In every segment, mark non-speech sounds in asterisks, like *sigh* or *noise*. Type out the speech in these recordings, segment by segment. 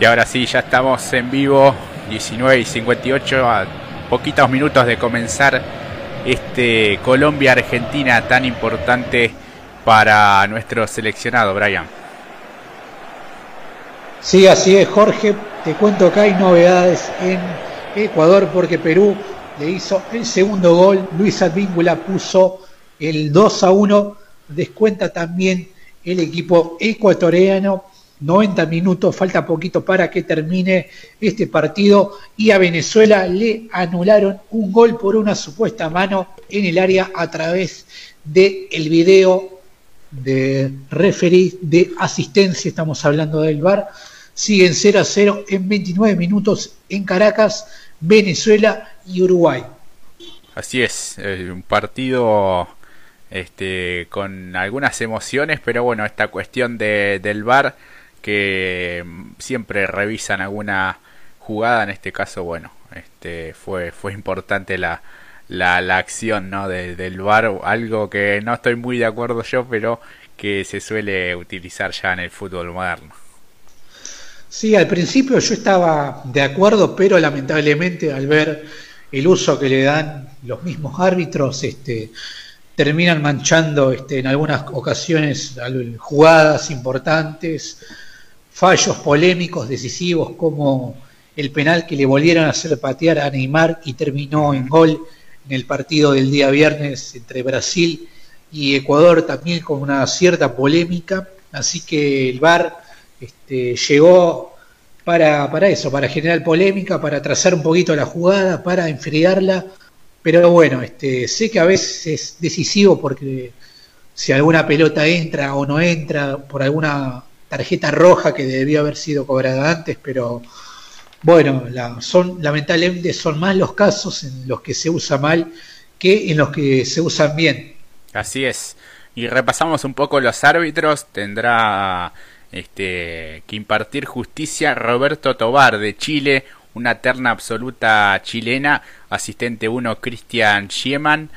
Y ahora sí, ya estamos en vivo, 19 y 58, a poquitos minutos de comenzar este Colombia-Argentina tan importante para nuestro seleccionado, Brian. Sí, así es, Jorge. Te cuento que hay novedades en Ecuador porque Perú le hizo el segundo gol. Luis Advíncula puso el 2 a 1. Descuenta también el equipo ecuatoriano 90 minutos, falta poquito para que termine este partido. Y a Venezuela le anularon un gol por una supuesta mano en el área a través del el video de referee de asistencia, estamos hablando del VAR, siguen 0 a 0 en 29 minutos en Caracas, Venezuela y Uruguay. Así es, un partido este, con algunas emociones, pero bueno, esta cuestión de, del VAR que siempre revisan alguna jugada, en este caso, bueno, este fue, fue importante la, la, la acción ¿no? del VAR, algo que no estoy muy de acuerdo yo, pero que se suele utilizar ya en el fútbol moderno. Sí, al principio yo estaba de acuerdo, pero lamentablemente al ver el uso que le dan los mismos árbitros, este, terminan manchando este, en algunas ocasiones jugadas importantes, fallos polémicos, decisivos, como el penal que le volvieron a hacer patear a Neymar y terminó en gol en el partido del día viernes entre Brasil y Ecuador, también con una cierta polémica. Así que el VAR este, llegó para, para eso, para generar polémica, para trazar un poquito la jugada, para enfriarla. Pero bueno, este, sé que a veces es decisivo porque si alguna pelota entra o no entra por alguna tarjeta roja que debió haber sido cobrada antes, pero bueno, son lamentablemente son más los casos en los que se usa mal que en los que se usan bien. Así es. Y repasamos un poco los árbitros. Tendrá este, que impartir justicia Roberto Tobar de Chile, una terna absoluta chilena. Asistente 1 Cristian Schiemann.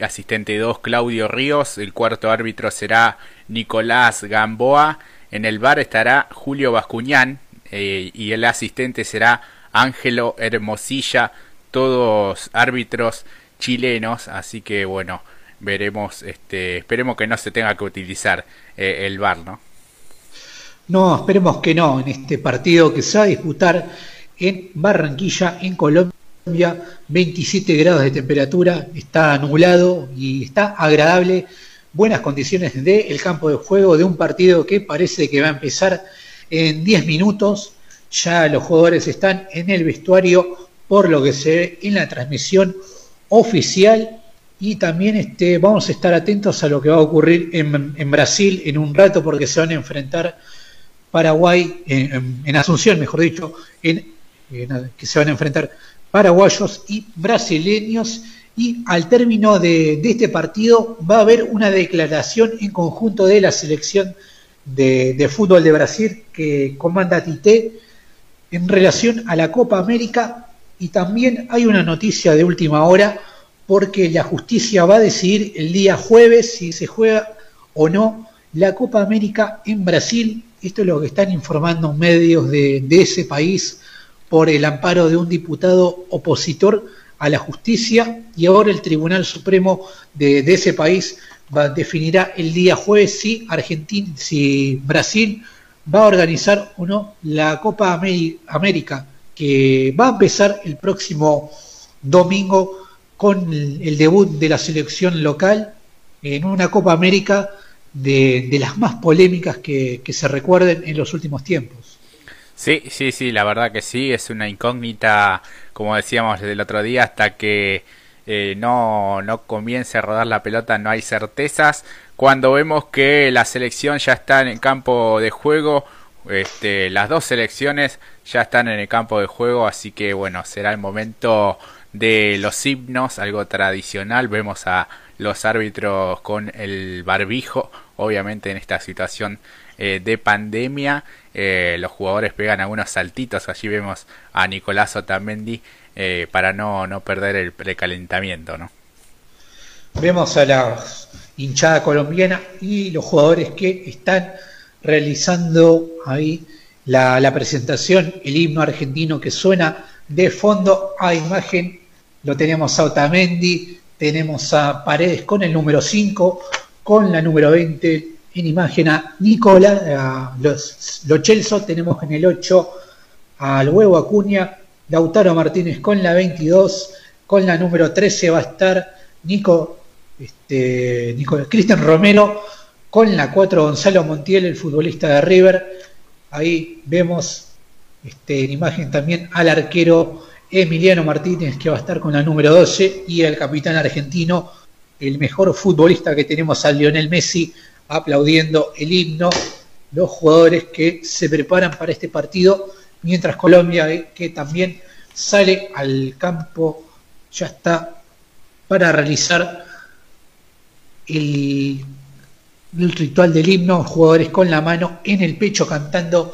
Asistente 2 Claudio Ríos. El cuarto árbitro será Nicolás Gamboa. En el bar estará Julio Bascuñán eh, y el asistente será Ángelo Hermosilla, todos árbitros chilenos, así que bueno, veremos, este, esperemos que no se tenga que utilizar eh, el bar, ¿no? No, esperemos que no, en este partido que se va a disputar en Barranquilla, en Colombia, 27 grados de temperatura, está anulado y está agradable buenas condiciones del el campo de juego de un partido que parece que va a empezar en 10 minutos. Ya los jugadores están en el vestuario por lo que se ve en la transmisión oficial y también este, vamos a estar atentos a lo que va a ocurrir en, Brasil en un rato porque se van a enfrentar Paraguay, en, Asunción mejor dicho, en, que se van a enfrentar paraguayos y brasileños y al término de, este partido va a haber una declaración en conjunto de la selección de, fútbol de Brasil que comanda Tite en relación a la Copa América y también hay una noticia de última hora porque la justicia va a decidir el día jueves si se juega o no la Copa América en Brasil. Esto es lo que están informando medios de ese país por el amparo de un diputado opositor a la justicia y ahora el Tribunal Supremo de, ese país va, definirá el día jueves si Argentina, si Brasil va a organizar o no la Copa América que va a empezar el próximo domingo con el, debut de la selección local en una Copa América de, las más polémicas que se recuerden en los últimos tiempos. Sí, sí, sí, la verdad que sí, es una incógnita, como decíamos el otro día, hasta que eh, no, no comience a rodar la pelota no hay certezas. Cuando vemos que la selección ya está en el campo de juego, este, las dos selecciones ya están en el campo de juego, así que bueno, será el momento de los himnos, algo tradicional. Vemos a los árbitros con el barbijo, obviamente en esta situación eh, de pandemia. Eh, los jugadores pegan algunos saltitos. Allí vemos a Nicolás Otamendi eh, para no, no perder el precalentamiento. ¿no? Vemos a la hinchada colombiana y los jugadores que están realizando ahí la, presentación, el himno argentino que suena de fondo a imagen. Lo tenemos a Otamendi, tenemos a Paredes con el número 5, con la número 20 en imagen a Nicola, a los, los tenemos en el 8 al huevo Acuña, Lautaro Martínez con la 22, con la número 13 va a estar Nico, este, Cristian Romero, con la 4 Gonzalo Montiel, el futbolista de River. Ahí vemos este, en imagen también al arquero Emiliano Martínez, que va a estar con la número 12, y el capitán argentino, el mejor futbolista que tenemos a Lionel Messi, aplaudiendo el himno, los jugadores que se preparan para este partido, mientras Colombia, eh, que también sale al campo, ya está para realizar el, el ritual del himno, jugadores con la mano en el pecho cantando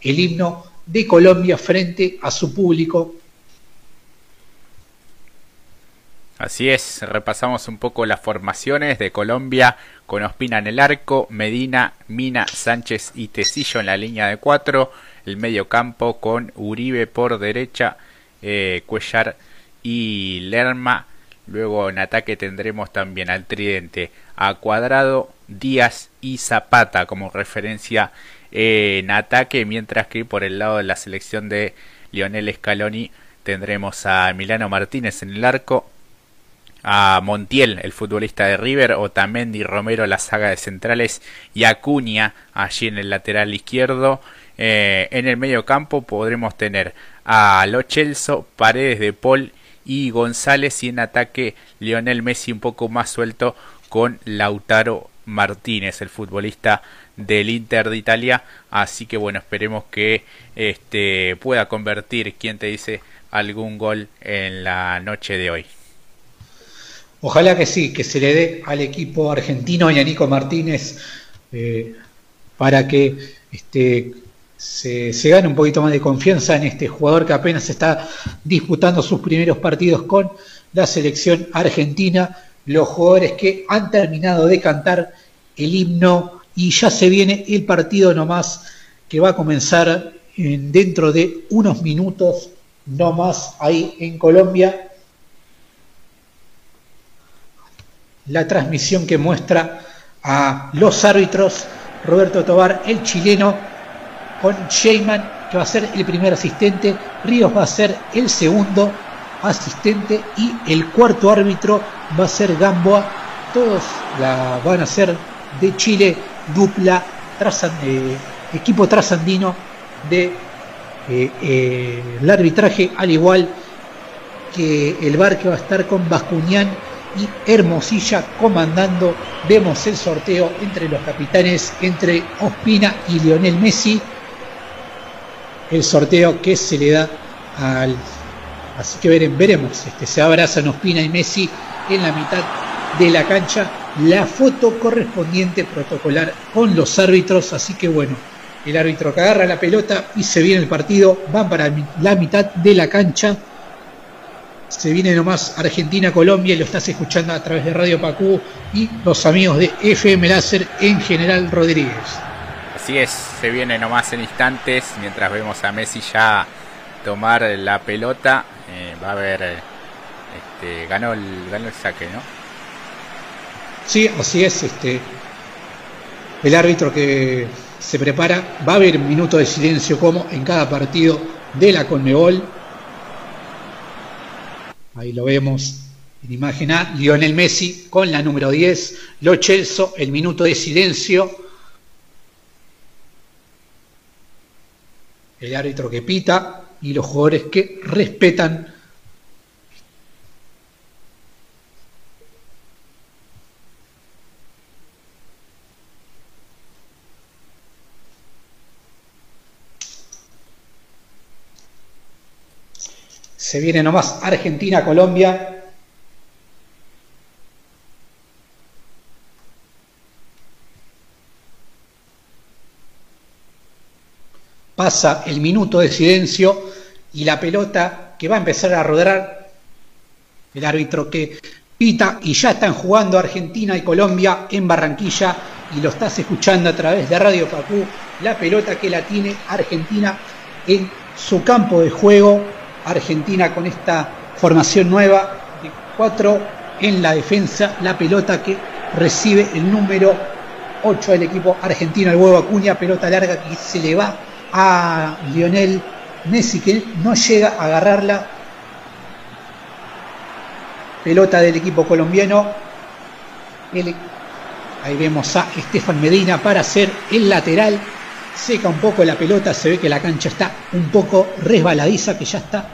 el himno de Colombia frente a su público Así es, repasamos un poco las formaciones de Colombia con Ospina en el arco, Medina, Mina, Sánchez y Tecillo en la línea de cuatro, el medio campo con Uribe por derecha, eh, Cuellar y Lerma. Luego en ataque tendremos también al tridente a Cuadrado, Díaz y Zapata como referencia en ataque, mientras que por el lado de la selección de Lionel Scaloni tendremos a Milano Martínez en el arco, a Montiel, el futbolista de River, Otamendi, Romero, la saga de centrales y Acuña allí en el lateral izquierdo. Eh, en el medio campo podremos tener a Lo Paredes de Paul y González y en ataque Lionel Messi un poco más suelto con Lautaro Martínez, el futbolista del Inter de Italia. Así que bueno, esperemos que este pueda convertir, quien te dice, algún gol en la noche de hoy. Ojalá que sí, que se le dé al equipo argentino y a Nico Martínez eh, para que este, se, gane un poquito más de confianza en este jugador que apenas está disputando sus primeros partidos con la selección argentina, los jugadores que han terminado de cantar el himno y ya se viene el partido nomás que va a comenzar dentro de unos minutos nomás ahí en Colombia la transmisión que muestra a los árbitros, Roberto Tobar, el chileno, con Sheyman, que va a ser el primer asistente, Ríos va a ser el segundo asistente y el cuarto árbitro va a ser Gamboa. Todos la van a ser de Chile, dupla, eh, equipo trasandino de eh, eh, el arbitraje, al igual que el bar que va a estar con Bascuñán y Hermosilla comandando. Vemos el sorteo entre los capitanes, entre Ospina y Lionel Messi. El sorteo que se le da al... Así que veremos, este, se abrazan Ospina y Messi en la mitad de la cancha. La foto correspondiente protocolar con los árbitros. Así que bueno, el árbitro que agarra la pelota y se viene el partido. Van para la mitad de la cancha se viene nomás Argentina-Colombia y lo estás escuchando a través de Radio Pacú y los amigos de FM Láser en General Rodríguez. Así es, se viene nomás en instantes mientras vemos a Messi ya tomar la pelota. Eh, va a haber, este, ganó, el, ganó el saque, ¿no? Sí, así es. Este, el árbitro que se prepara, va a haber un minuto de silencio como en cada partido de la Conmebol Ahí lo vemos en imagen A, Lionel Messi con la número 10, Lo Celso, el minuto de silencio. El árbitro que pita y los jugadores que respetan Se viene nomás Argentina, Colombia. Pasa el minuto de silencio y la pelota que va a empezar a rodar. El árbitro que pita y ya están jugando Argentina y Colombia en Barranquilla y lo estás escuchando a través de Radio Pacú la pelota que la tiene Argentina en su campo de juego. Argentina con esta formación nueva de cuatro en la defensa, la pelota que recibe el número 8 del equipo argentino, el huevo Acuña, pelota larga que se le va a Lionel Messi que no llega a agarrarla. Pelota del equipo colombiano. ahí vemos a Estefan Medina para hacer el lateral. Seca un poco la pelota, se ve que la cancha está un poco resbaladiza, que ya está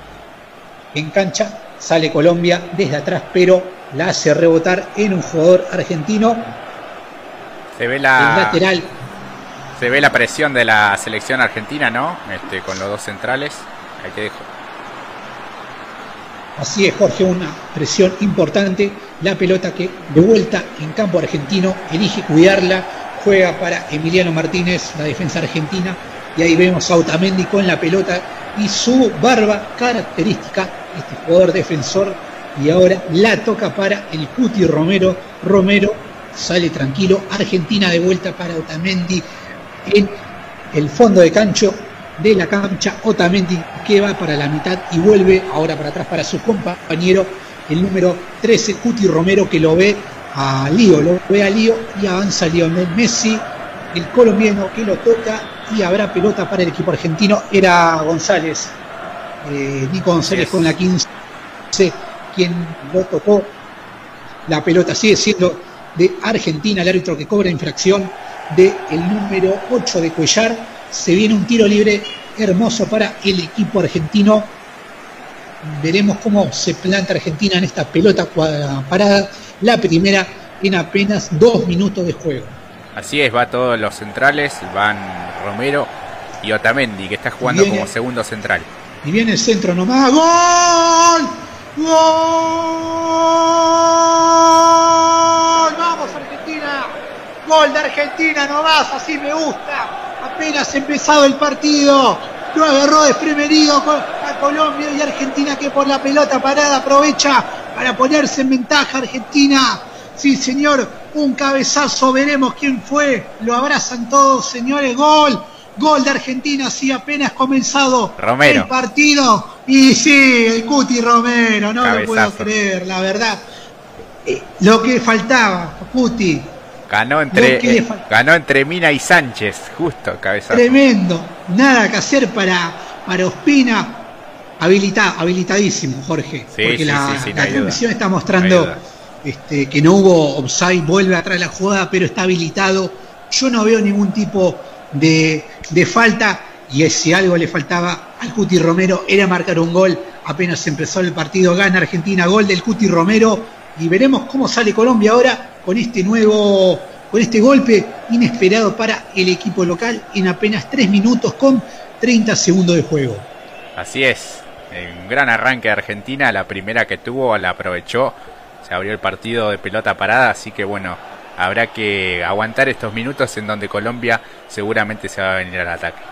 en cancha. Sale Colombia desde atrás, pero la hace rebotar en un jugador argentino. Se ve la. lateral se ve la presión de la selección argentina, ¿no? Este, con los dos centrales. Ahí te dejo. Así es, Jorge, una presión importante. La pelota que de vuelta en campo argentino elige cuidarla. Juega para Emiliano Martínez, la defensa argentina. Y ahí vemos a Otamendi con la pelota y su barba característica, este jugador defensor. Y ahora la toca para el Cuti Romero. Romero sale tranquilo. Argentina de vuelta para Otamendi en el fondo de cancho de la cancha Otamendi que va para la mitad y vuelve ahora para atrás para su compañero el número 13 Cuti Romero que lo ve a Lío, lo ve a Lío y avanza Lionel Messi, el colombiano que lo toca y habrá pelota para el equipo argentino, era González, eh, Nico González con la 15 quien lo tocó, la pelota sigue siendo de Argentina, el árbitro que cobra infracción del número 8 de Cuellar. Se viene un tiro libre hermoso para el equipo argentino. Veremos cómo se planta Argentina en esta pelota parada. La primera en apenas dos minutos de juego. Así es, va todos los centrales, van Romero y Otamendi, que está jugando como segundo central. Y viene el centro nomás. ¡Gol! ¡Gol! Gol de Argentina nomás, así me gusta. Apenas empezado el partido. Lo agarró desprevenido a Colombia y Argentina que por la pelota parada aprovecha para ponerse en ventaja Argentina. Sí, señor, un cabezazo, veremos quién fue. Lo abrazan todos, señores. Gol, gol de Argentina, sí, apenas comenzado el partido. Y sí, el Cuti Romero, no lo puedo creer, la verdad. Eh, lo que faltaba, Cuti, Ganó entre, eh, ganó entre Mina y Sánchez, justo, cabeza. Tremendo. Nada que hacer para, para Ospina. Habilita, habilitadísimo, Jorge. porque la, transmisión está mostrando este, que no hubo offside, vuelve atrás la jugada, pero está habilitado. Yo no veo ningún tipo de, de falta. Y si algo le faltaba al Cuti Romero era marcar un gol. Apenas empezó el partido, gana Argentina, gol del Cuti Romero. Y veremos cómo sale Colombia ahora con este nuevo, con este golpe inesperado para el equipo local en apenas 3 minutos con 30 segundos de juego. Así es, un gran arranque de Argentina, la primera que tuvo la aprovechó, se abrió el partido de pelota parada, así que bueno, habrá que aguantar estos minutos en donde Colombia seguramente se va a venir al ataque.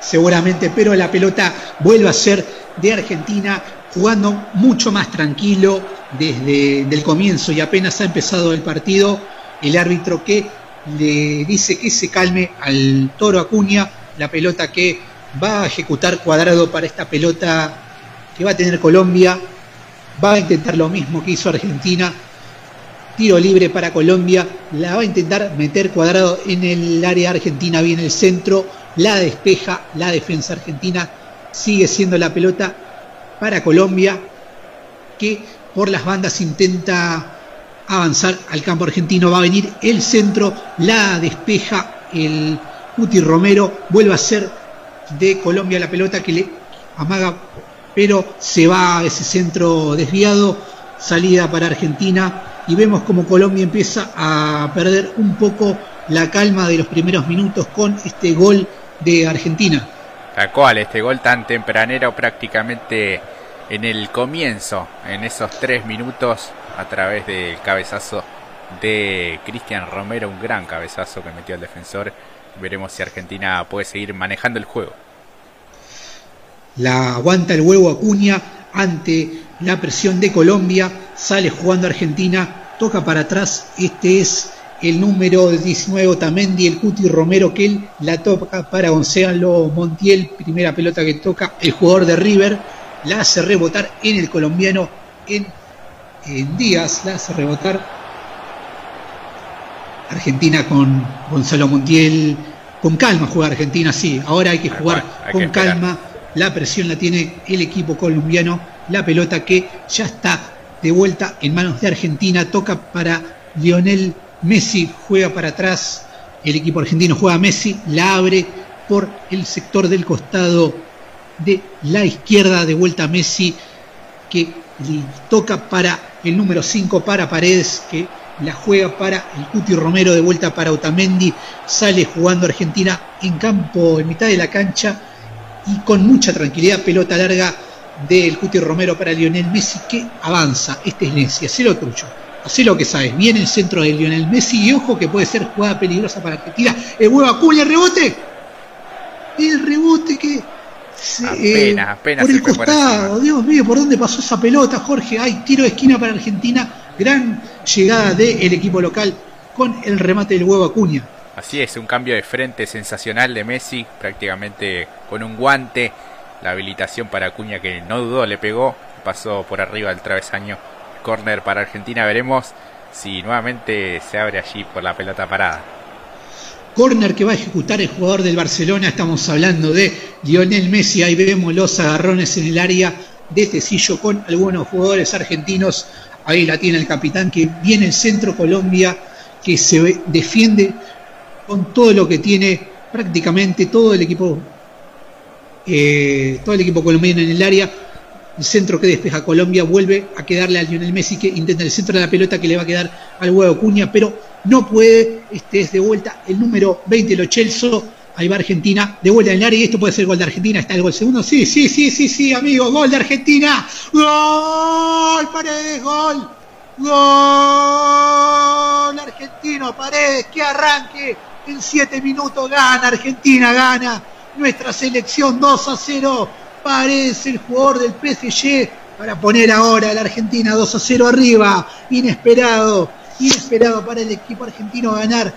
Seguramente, pero la pelota vuelve a ser de Argentina, jugando mucho más tranquilo, desde el comienzo y apenas ha empezado el partido, el árbitro que le dice que se calme al toro Acuña, la pelota que va a ejecutar cuadrado para esta pelota que va a tener Colombia, va a intentar lo mismo que hizo Argentina, tiro libre para Colombia, la va a intentar meter cuadrado en el área argentina, viene el centro, la despeja, la defensa argentina, sigue siendo la pelota para Colombia, que por las bandas intenta avanzar al campo argentino, va a venir el centro, la despeja el Uti Romero, vuelve a ser de Colombia la pelota que le amaga, pero se va a ese centro desviado, salida para Argentina. Y vemos como Colombia empieza a perder un poco la calma de los primeros minutos con este gol de Argentina. Tal cual, este gol tan tempranero prácticamente en el comienzo, en esos tres minutos, a través del cabezazo de Cristian Romero, un gran cabezazo que metió el defensor. Veremos si Argentina puede seguir manejando el juego. La aguanta el huevo Acuña ante la presión de Colombia, sale jugando Argentina, toca para atrás, este es el número 19 Otamendi, el Cuti Romero, que él la toca para Gonzalo Montiel, primera pelota que toca el jugador de River, la hace rebotar en el colombiano en, en Díaz, la hace rebotar Argentina con Gonzalo Montiel, con calma juega Argentina, sí, ahora hay que jugar con calma, la presión la tiene el equipo colombiano, la pelota que ya está de vuelta en manos de Argentina, toca para Lionel Messi, juega para atrás, el equipo argentino juega a Messi, la abre por el sector del costado de la izquierda, de vuelta a Messi, que toca para el número 5, para Paredes, que la juega para el Cuti Romero, de vuelta para Otamendi, sale jugando Argentina en campo, en mitad de la cancha, y con mucha tranquilidad, pelota larga del Cuti Romero para Lionel Messi, que avanza, este es Messi, hace lo tuyo, hace lo que sabes, viene el centro de Lionel Messi, y ojo que puede ser jugada peligrosa para Argentina, el huevo Acuña, el rebote, el rebote que apenas, apenas por el costado, Dios mío, ¿por dónde pasó esa pelota, Jorge? Hay tiro de esquina para Argentina Gran llegada del equipo local con el remate del huevo Acuña. Así es, un cambio de frente sensacional de Messi, prácticamente con un guante. La habilitación para Acuña que no dudó, le pegó, pasó por arriba del travesaño. Corner para Argentina, veremos si nuevamente se abre allí por la pelota parada. Corner que va a ejecutar el jugador del Barcelona, estamos hablando de Lionel Messi, ahí vemos los agarrones en el área de Tecillo con algunos jugadores argentinos Ahí la tiene el capitán que viene el centro Colombia, que se defiende con todo lo que tiene prácticamente todo el equipo, eh, todo el equipo colombiano en el área. El centro que despeja Colombia vuelve a quedarle a Lionel Messi que intenta el centro de la pelota que le va a quedar al huevo Cuña, pero no puede. Este es de vuelta el número 20, Lo Chelso Ahí va Argentina, de vuelta en el área y esto puede ser gol de Argentina. Está el gol segundo. Sí, sí, sí, sí, sí, amigo. Gol de Argentina. Gol, Paredes, gol. Gol argentino, Paredes, que arranque. En siete minutos gana Argentina, gana nuestra selección 2 a 0. Paredes, el jugador del PSG, para poner ahora a la Argentina 2 a 0 arriba. Inesperado, inesperado para el equipo argentino ganar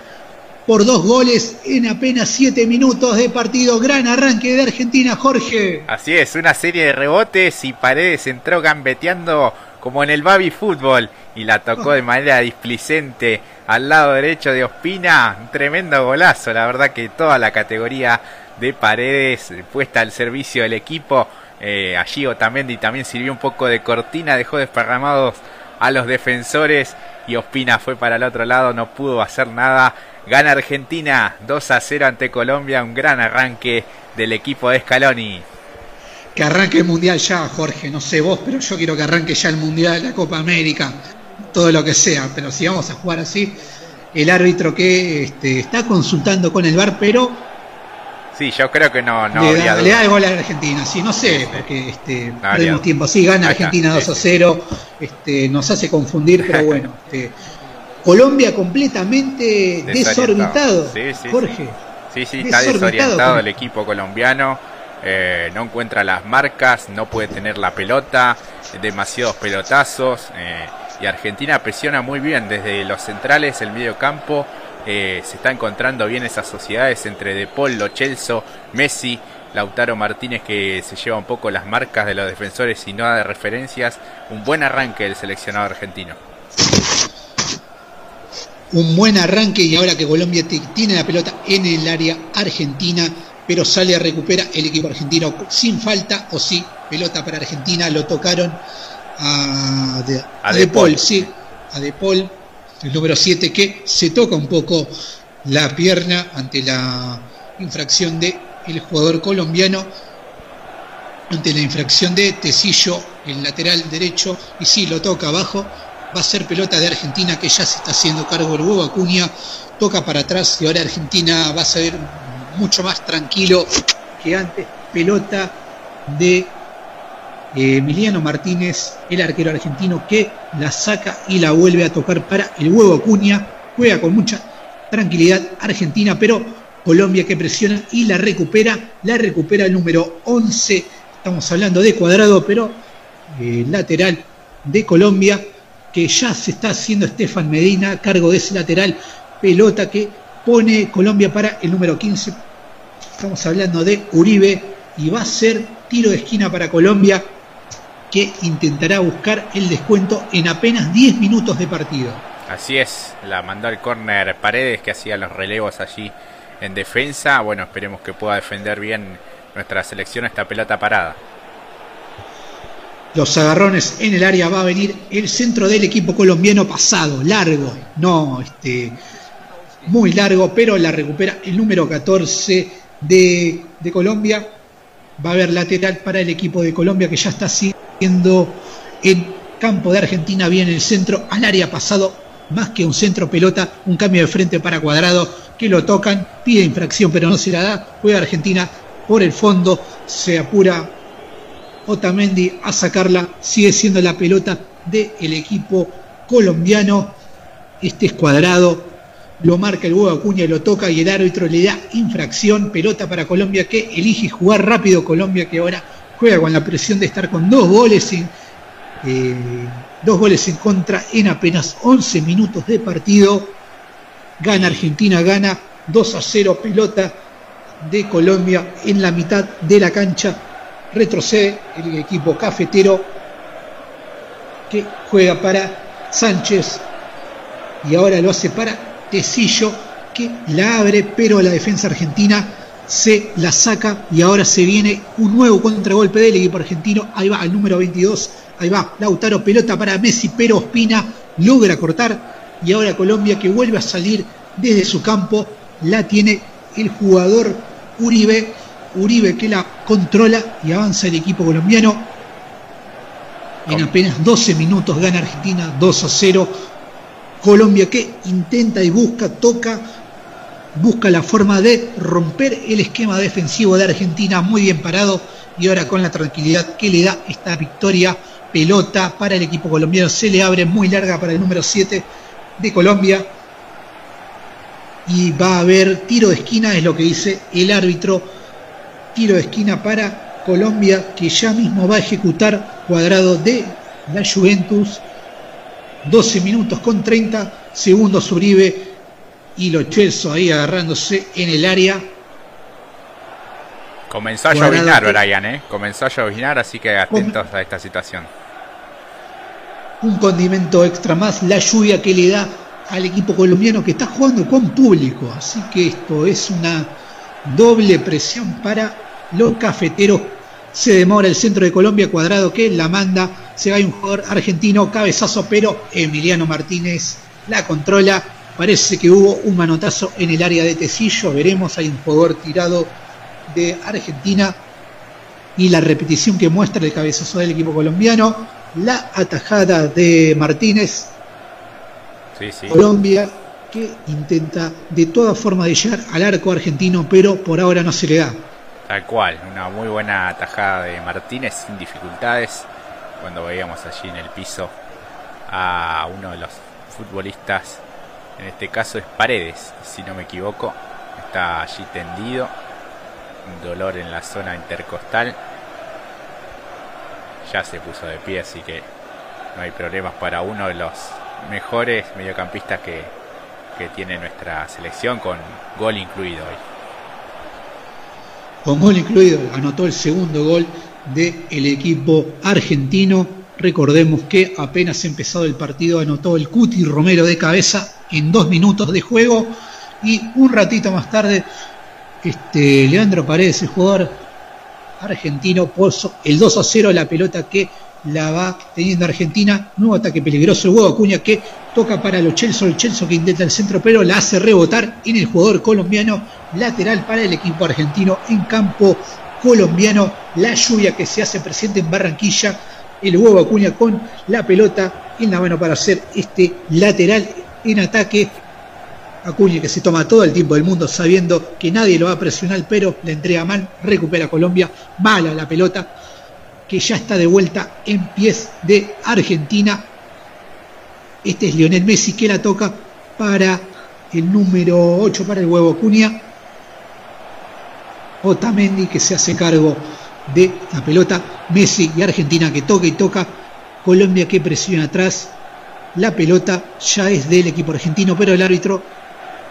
por dos goles en apenas siete minutos de partido. Gran arranque de Argentina, Jorge. Así es, una serie de rebotes y Paredes entró gambeteando como en el baby fútbol y la tocó de manera displicente al lado derecho de Ospina. Un tremendo golazo, la verdad que toda la categoría de Paredes puesta al servicio del equipo. Eh, allí Otamendi también sirvió un poco de cortina, dejó desparramados a los defensores y Ospina fue para el otro lado, no pudo hacer nada Gana Argentina 2 a 0 ante Colombia, un gran arranque del equipo de Scaloni. Que arranque el Mundial ya, Jorge, no sé vos, pero yo quiero que arranque ya el Mundial, la Copa América, todo lo que sea, pero si vamos a jugar así, el árbitro que este, está consultando con el VAR, pero Sí, yo creo que no, no le, da, le da el gol a Argentina, sí, no sé, porque este, perdemos tiempo. Sí, gana Argentina 2 a 0, este, nos hace confundir, pero bueno, *laughs* este, Colombia completamente desorbitado, Jorge. Sí, sí, está desorientado el equipo colombiano. Eh, no encuentra las marcas, no puede tener la pelota, demasiados pelotazos. Eh, y Argentina presiona muy bien desde los centrales, el medio campo. Eh, se está encontrando bien esas sociedades entre De Paul, Lo Chelso, Messi, Lautaro Martínez que se lleva un poco las marcas de los defensores y no da de referencias. Un buen arranque del seleccionado argentino. Un buen arranque y ahora que Colombia tiene la pelota en el área argentina, pero sale a recuperar el equipo argentino sin falta o sí, pelota para Argentina, lo tocaron a De, Paul, sí, a De Paul, el número 7 que se toca un poco la pierna ante la infracción de el jugador colombiano ante la infracción de Tecillo, el lateral derecho, y sí, lo toca abajo, va a ser pelota de Argentina que ya se está haciendo cargo el huevo Acuña, toca para atrás y ahora Argentina va a ser mucho más tranquilo que antes, pelota de Emiliano Martínez, el arquero argentino que la saca y la vuelve a tocar para el huevo Acuña, juega con mucha tranquilidad Argentina, pero Colombia que presiona y la recupera, la recupera el número 11, estamos hablando de cuadrado, pero eh, lateral de Colombia que ya se está haciendo Estefan Medina a cargo de ese lateral pelota que pone Colombia para el número 15. Estamos hablando de Uribe y va a ser tiro de esquina para Colombia que intentará buscar el descuento en apenas 10 minutos de partido. Así es, la mandó al córner Paredes que hacía los relevos allí en defensa. Bueno, esperemos que pueda defender bien nuestra selección esta pelota parada. Los agarrones en el área va a venir el centro del equipo colombiano pasado, largo, no, este, muy largo, pero la recupera el número 14 de, de Colombia. Va a haber lateral para el equipo de Colombia que ya está siguiendo en campo de Argentina, viene el centro al área pasado, más que un centro pelota, un cambio de frente para cuadrado, que lo tocan, pide infracción pero no se la da, juega Argentina por el fondo, se apura Otamendi a sacarla, sigue siendo la pelota del equipo colombiano, este es cuadrado, lo marca el huevo Acuña lo toca y el árbitro le da infracción, pelota para Colombia que elige jugar rápido Colombia que ahora juega con la presión de estar con dos goles eh, dos goles en contra en apenas 11 minutos de partido. Gana Argentina, gana 2 a 0 pelota de Colombia en la mitad de la cancha. Retrocede el equipo cafetero que juega para Sánchez y ahora lo hace para Tecillo que la abre, pero la defensa argentina se la saca y ahora se viene un nuevo contragolpe del equipo argentino. Ahí va el número 22, ahí va Lautaro, pelota para Messi, pero Ospina logra cortar y ahora Colombia que vuelve a salir desde su campo, la tiene el jugador Uribe, Uribe que la controla y avanza el equipo colombiano. En apenas 12 minutos gana Argentina 2 a 0 Colombia que intenta y busca, toca, busca la forma de romper el esquema defensivo de Argentina, muy bien parado y ahora con la tranquilidad que le da esta victoria, pelota para el equipo colombiano, se le abre muy larga para el número 7 de Colombia y va a haber tiro de esquina, es lo que dice el árbitro, tiro de esquina para Colombia que ya mismo va a ejecutar cuadrado de la Juventus 12 minutos con 30 segundos Uribe y lo Chelso ahí agarrándose en el área. Comenzó a llovinar, Brian, ¿eh? Comenzó a llovinar, así que atentos a esta situación. Un condimento extra más, la lluvia que le da al equipo colombiano que está jugando con público. Así que esto es una doble presión para los cafeteros se demora el centro de Colombia, cuadrado que la manda, se va un jugador argentino, cabezazo, pero Emiliano Martínez la controla. Parece que hubo un manotazo en el área de Tecillo, veremos, hay un jugador tirado de Argentina y la repetición que muestra el cabezazo del equipo colombiano, la atajada de Martínez. Colombia que intenta de todas formas de llegar al arco argentino, pero por ahora no se le da. Tal cual, una muy buena tajada de Martínez sin dificultades. Cuando veíamos allí en el piso a uno de los futbolistas, en este caso es Paredes, si no me equivoco, está allí tendido, dolor en la zona intercostal. Ya se puso de pie, así que no hay problemas para uno de los mejores mediocampistas que, que tiene nuestra selección, con gol incluido hoy con gol incluido, anotó el segundo gol del equipo argentino. Recordemos que apenas empezado el partido anotó el Cuti Romero de cabeza en dos minutos de juego y un ratito más tarde este, Leandro Paredes, el jugador argentino, puso el 2 a 0 la pelota que la va teniendo Argentina. Nuevo ataque peligroso. El huevo Acuña que toca para los Chelsea. El Chelsea que intenta el centro, pero la hace rebotar en el jugador colombiano. Lateral para el equipo argentino en campo colombiano. La lluvia que se hace presente en Barranquilla. El huevo Acuña con la pelota en la mano para hacer este lateral en ataque. Acuña que se toma todo el tiempo del mundo sabiendo que nadie lo va a presionar, pero la entrega mal, recupera Colombia, mala la pelota, que ya está de vuelta en pies de Argentina. Este es Lionel Messi que la toca para el número 8 para el huevo Cunha. Otamendi que se hace cargo de la pelota. Messi y Argentina que toca y toca. Colombia que presiona atrás. La pelota ya es del equipo argentino, pero el árbitro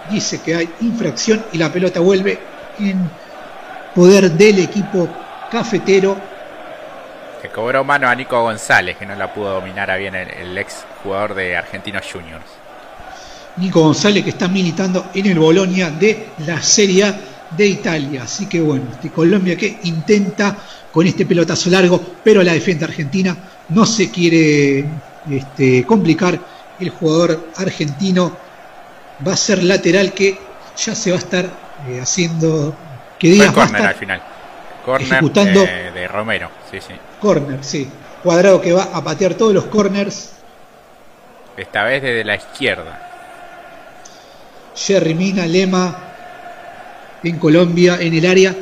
dice que hay infracción y la pelota vuelve en poder del equipo cafetero. Que cobró mano a Nico González, que no la pudo dominar a bien el, ex jugador de Argentinos Juniors. Nico González que está militando en el Bolonia de la Serie A de Italia. Así que bueno, de Colombia que intenta con este pelotazo largo, pero la defensa argentina no se quiere este, complicar. El jugador argentino va a ser lateral que ya se va a estar eh, haciendo que Díaz va a estar al final. Corner ejecutando eh, de Romero, sí, sí. Corner, sí. Cuadrado que va a patear todos los corners. Esta vez desde la izquierda. Jerry Mina, Lema en Colombia, en el área.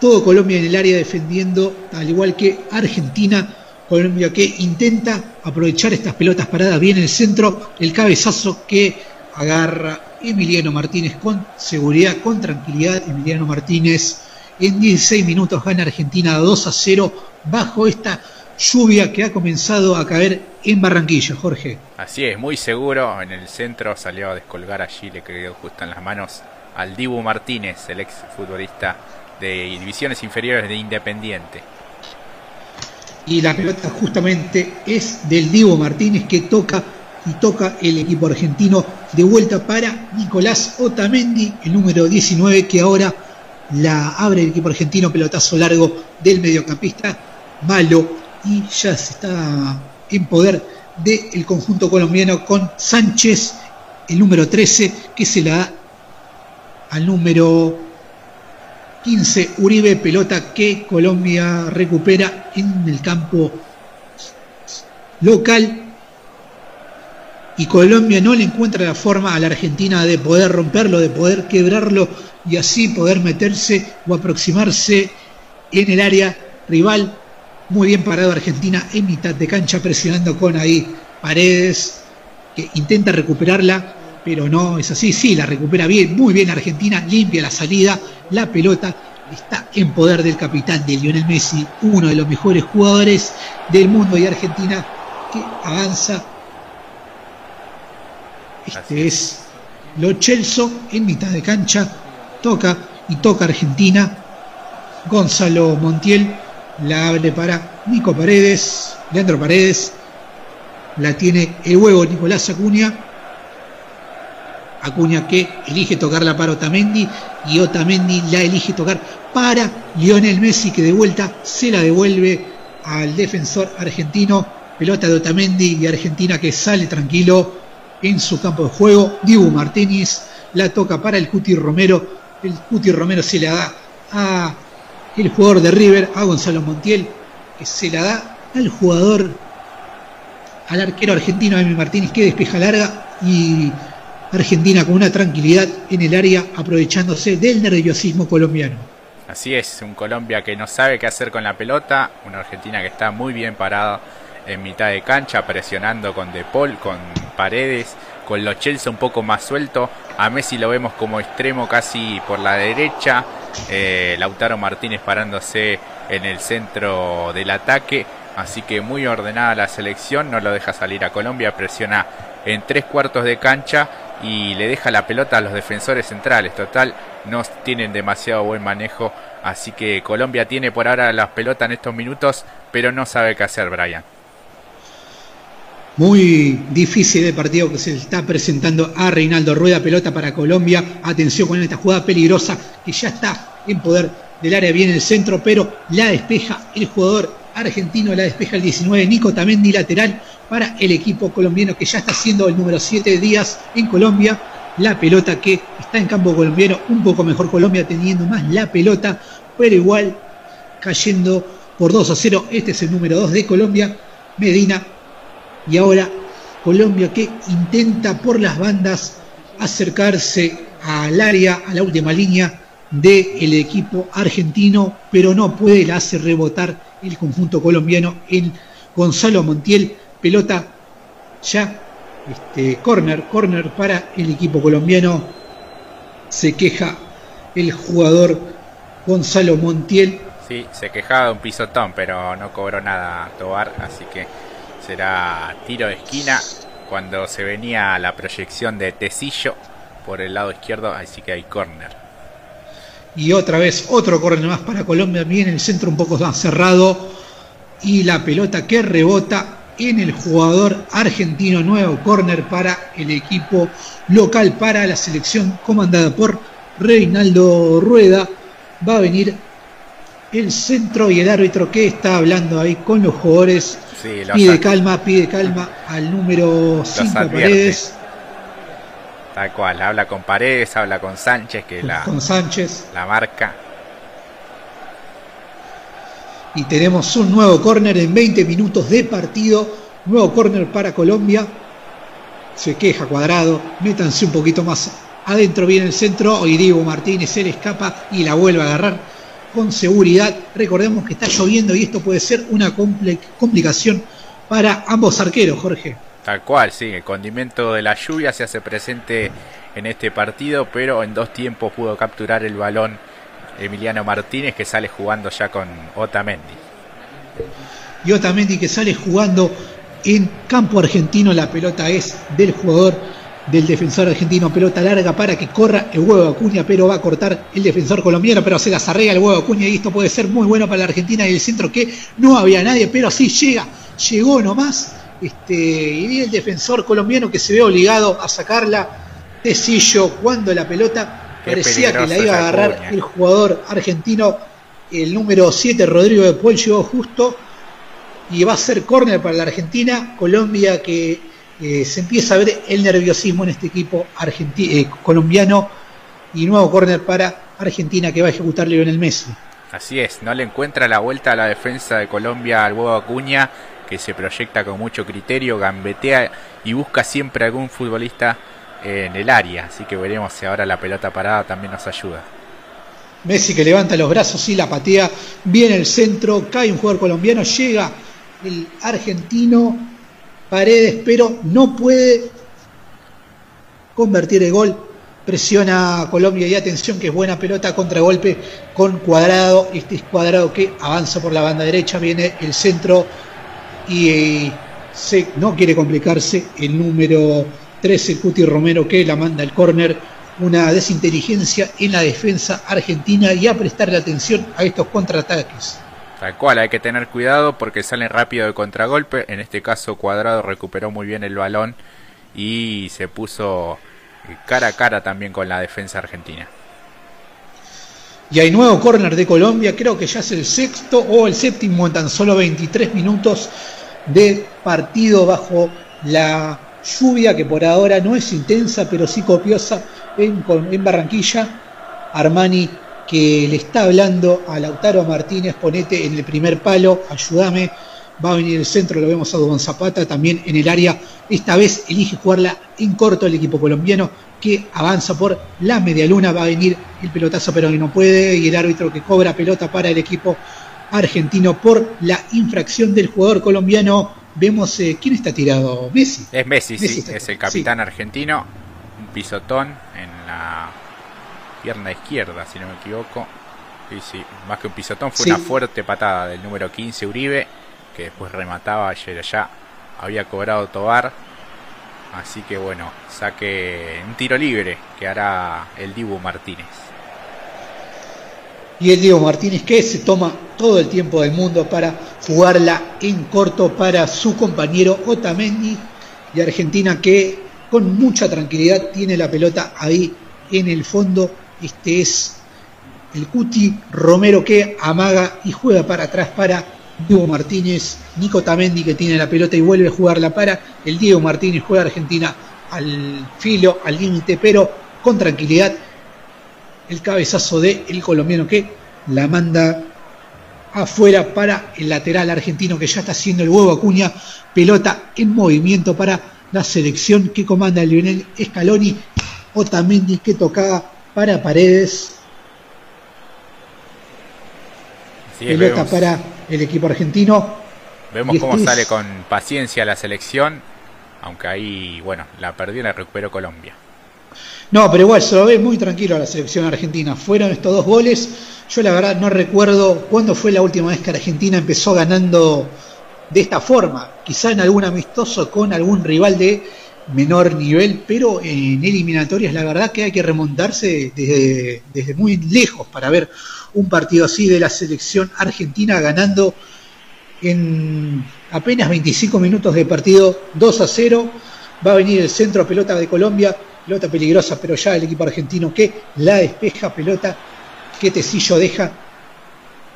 Todo Colombia en el área defendiendo, al igual que Argentina. Colombia que intenta aprovechar estas pelotas paradas bien en el centro. El cabezazo que agarra Emiliano Martínez con seguridad, con tranquilidad. Emiliano Martínez en 16 minutos gana Argentina 2 a 0 bajo esta lluvia que ha comenzado a caer en Barranquilla, Jorge. Así es, muy seguro. En el centro salió a descolgar allí, le quedó justo en las manos al Dibu Martínez, el ex futbolista de divisiones inferiores de Independiente. Y la pelota justamente es del Dibu Martínez que toca y toca el equipo argentino de vuelta para Nicolás Otamendi, el número 19 que ahora la abre el equipo argentino, pelotazo largo del mediocampista malo y ya se está en poder del conjunto colombiano con Sánchez, el número 13, que se la da al número 15 Uribe, pelota que Colombia recupera en el campo local y Colombia no le encuentra la forma a la Argentina de poder romperlo, de poder quebrarlo y así poder meterse o aproximarse en el área rival. Muy bien parado Argentina en mitad de cancha presionando con ahí Paredes que intenta recuperarla, pero no es así. Sí, la recupera bien, muy bien Argentina, limpia la salida, la pelota está en poder del capitán de Lionel Messi, uno de los mejores jugadores del mundo y Argentina que avanza este es Lo Chelso en mitad de cancha. Toca y toca Argentina. Gonzalo Montiel la abre para Nico Paredes. Leandro Paredes. La tiene el huevo Nicolás Acuña. Acuña que elige tocarla para Otamendi y Otamendi la elige tocar para Lionel Messi que de vuelta se la devuelve al defensor argentino. Pelota de Otamendi y Argentina que sale tranquilo en su campo de juego. Dibu Martínez la toca para el Cuti Romero. El Cuti Romero se la da a el jugador de River, a Gonzalo Montiel, que se la da al jugador, al arquero argentino Emi Martínez, que despeja larga y Argentina con una tranquilidad en el área, aprovechándose del nerviosismo colombiano. Así es, un Colombia que no sabe qué hacer con la pelota, una Argentina que está muy bien parada en mitad de cancha, presionando con De Paul, con Paredes, con los Chelsea un poco más suelto. A Messi lo vemos como extremo casi por la derecha. Eh, Lautaro Martínez parándose en el centro del ataque. Así que muy ordenada la selección, no lo deja salir a Colombia, presiona en tres cuartos de cancha y le deja la pelota a los defensores centrales. Total, no tienen demasiado buen manejo, así que Colombia tiene por ahora las pelotas en estos minutos, pero no sabe qué hacer, Brian. Muy difícil de partido que se está presentando a Reinaldo Rueda, pelota para Colombia, atención con esta jugada peligrosa que ya está en poder del área. Bien en el centro, pero la despeja el jugador argentino, la despeja el 19, Nico Tamendi lateral para el equipo colombiano que ya está siendo el número 7 de días en Colombia, la pelota que está en campo colombiano, un poco mejor Colombia teniendo más la pelota, pero igual cayendo por 2 a 0, este es el número 2 de Colombia, Medina. Y ahora Colombia que intenta por las bandas acercarse al área, a la última línea del equipo argentino, pero no puede, la hace rebotar el conjunto colombiano en Gonzalo Montiel, pelota ya, este, corner, corner para el equipo colombiano, se queja el jugador Gonzalo Montiel. Sí, se quejaba de un pisotón, pero no cobró nada Tobar, así que será tiro de esquina cuando se venía la proyección de Tecillo por el lado izquierdo, así que hay córner. Y otra vez otro córner más para Colombia, bien el centro un poco más cerrado y la pelota que rebota en el jugador argentino, nuevo córner para el equipo local, para la selección comandada por Reinaldo Rueda. Va a venir el centro y el árbitro que está hablando ahí con los jugadores. pide calma, pide calma al número 5 Paredes. Tal cual, habla con Paredes, habla con Sánchez, que la, con Sánchez. la marca. Y tenemos un nuevo córner en 20 minutos de partido. Nuevo córner para Colombia. Se queja cuadrado. Métanse un poquito más adentro. Viene el centro. Y Diego Martínez se le escapa y la vuelve a agarrar con seguridad. Recordemos que está lloviendo y esto puede ser una complicación para ambos arqueros, Jorge. Tal cual, sí, el condimento de la lluvia se hace presente en este partido, pero en dos tiempos pudo capturar el balón Emiliano Martínez que sale jugando ya con Otamendi. Y Otamendi que sale jugando en campo argentino, la pelota es del jugador del defensor argentino, pelota larga para que corra el huevo Acuña, pero va a cortar el defensor colombiano, pero se las arregla el huevo Acuña y esto puede ser muy bueno para la Argentina y el centro que no había nadie, pero sí llega, llegó nomás, este, y el defensor colombiano que se ve obligado a sacarla, Tecillo, cuando la pelota parecía que la iba a agarrar el jugador argentino, el número 7, Rodrigo de Paul, llegó justo y va a ser córner para la Argentina, Colombia que eh, se empieza a ver el nerviosismo en este equipo eh, colombiano. Y nuevo córner para Argentina que va a ejecutar Lionel Messi. Así es, no le encuentra la vuelta a la defensa de Colombia al huevo Acuña, que se proyecta con mucho criterio, gambetea y busca siempre algún futbolista en el área. Así que veremos si ahora la pelota parada también nos ayuda. Messi que levanta los brazos y la patea, viene el centro, cae un jugador colombiano, llega el argentino Paredes, pero no puede convertir el gol. Presiona Colombia y atención que es buena pelota contra golpe con Cuadrado. Este es Cuadrado que avanza por la banda derecha, viene el centro y eh, se, no quiere complicarse el número 13, Cuti Romero, que la manda al córner. Una desinteligencia en la defensa argentina y a prestarle atención a estos contraataques. Tal cual, hay que tener cuidado porque salen rápido de contragolpe. En este caso, Cuadrado recuperó muy bien el balón y se puso cara a cara también con la defensa argentina. Y hay nuevo córner de Colombia, creo que ya es el sexto o el séptimo en tan solo 23 minutos de partido bajo la lluvia que por ahora no es intensa pero sí copiosa en, Barranquilla. Armani que le está hablando a Lautaro Martínez, ponete en el primer palo, ayúdame, va a venir el centro, lo vemos a Don Zapata también en el área, esta vez elige jugarla en corto el equipo colombiano que avanza por la media luna, va a venir el pelotazo pero que no puede y el árbitro que cobra pelota para el equipo argentino por la infracción del jugador colombiano. Vemos eh, quién está tirado, Messi. Es Messi, sí, es el capitán argentino, un pisotón en la pierna izquierda, si no me equivoco. Sí, sí, más que un pisotón, fue una fuerte patada del número 15 Uribe, que después remataba ayer allá. Había cobrado Tobar. Así que bueno, saque un tiro libre que hará el Dibu Martínez. Y el Dibu Martínez que se toma todo el tiempo del mundo para jugarla en corto para su compañero Otamendi y Argentina que con mucha tranquilidad tiene la pelota ahí en el fondo este es el Cuti Romero que amaga y juega para atrás para Diego Martínez. Nico Tamendi que tiene la pelota y vuelve a jugarla para el Diego Martínez. Juega Argentina al filo, al límite, pero con tranquilidad. El cabezazo de el colombiano que la manda afuera para el lateral argentino que ya está haciendo el huevo Acuña. Pelota en movimiento para la selección que comanda Lionel Scaloni. Otamendi que tocaba para Paredes. pelota para el equipo argentino. Vemos cómo sale con paciencia la selección, aunque ahí, bueno, la perdió y la recuperó Colombia. No, pero igual se lo ve muy tranquilo a la selección argentina. Fueron estos dos goles. Yo la verdad no recuerdo cuándo fue la última vez que Argentina empezó ganando de esta forma. Quizá en algún amistoso con algún rival de menor nivel, pero en eliminatorias la verdad que hay que remontarse desde, desde muy lejos para ver un partido así de la selección argentina ganando en apenas 25 minutos de partido 2 a 0. Va a venir el centro pelota de Colombia, pelota peligrosa, pero ya el equipo argentino que la despeja, pelota que Tecillo deja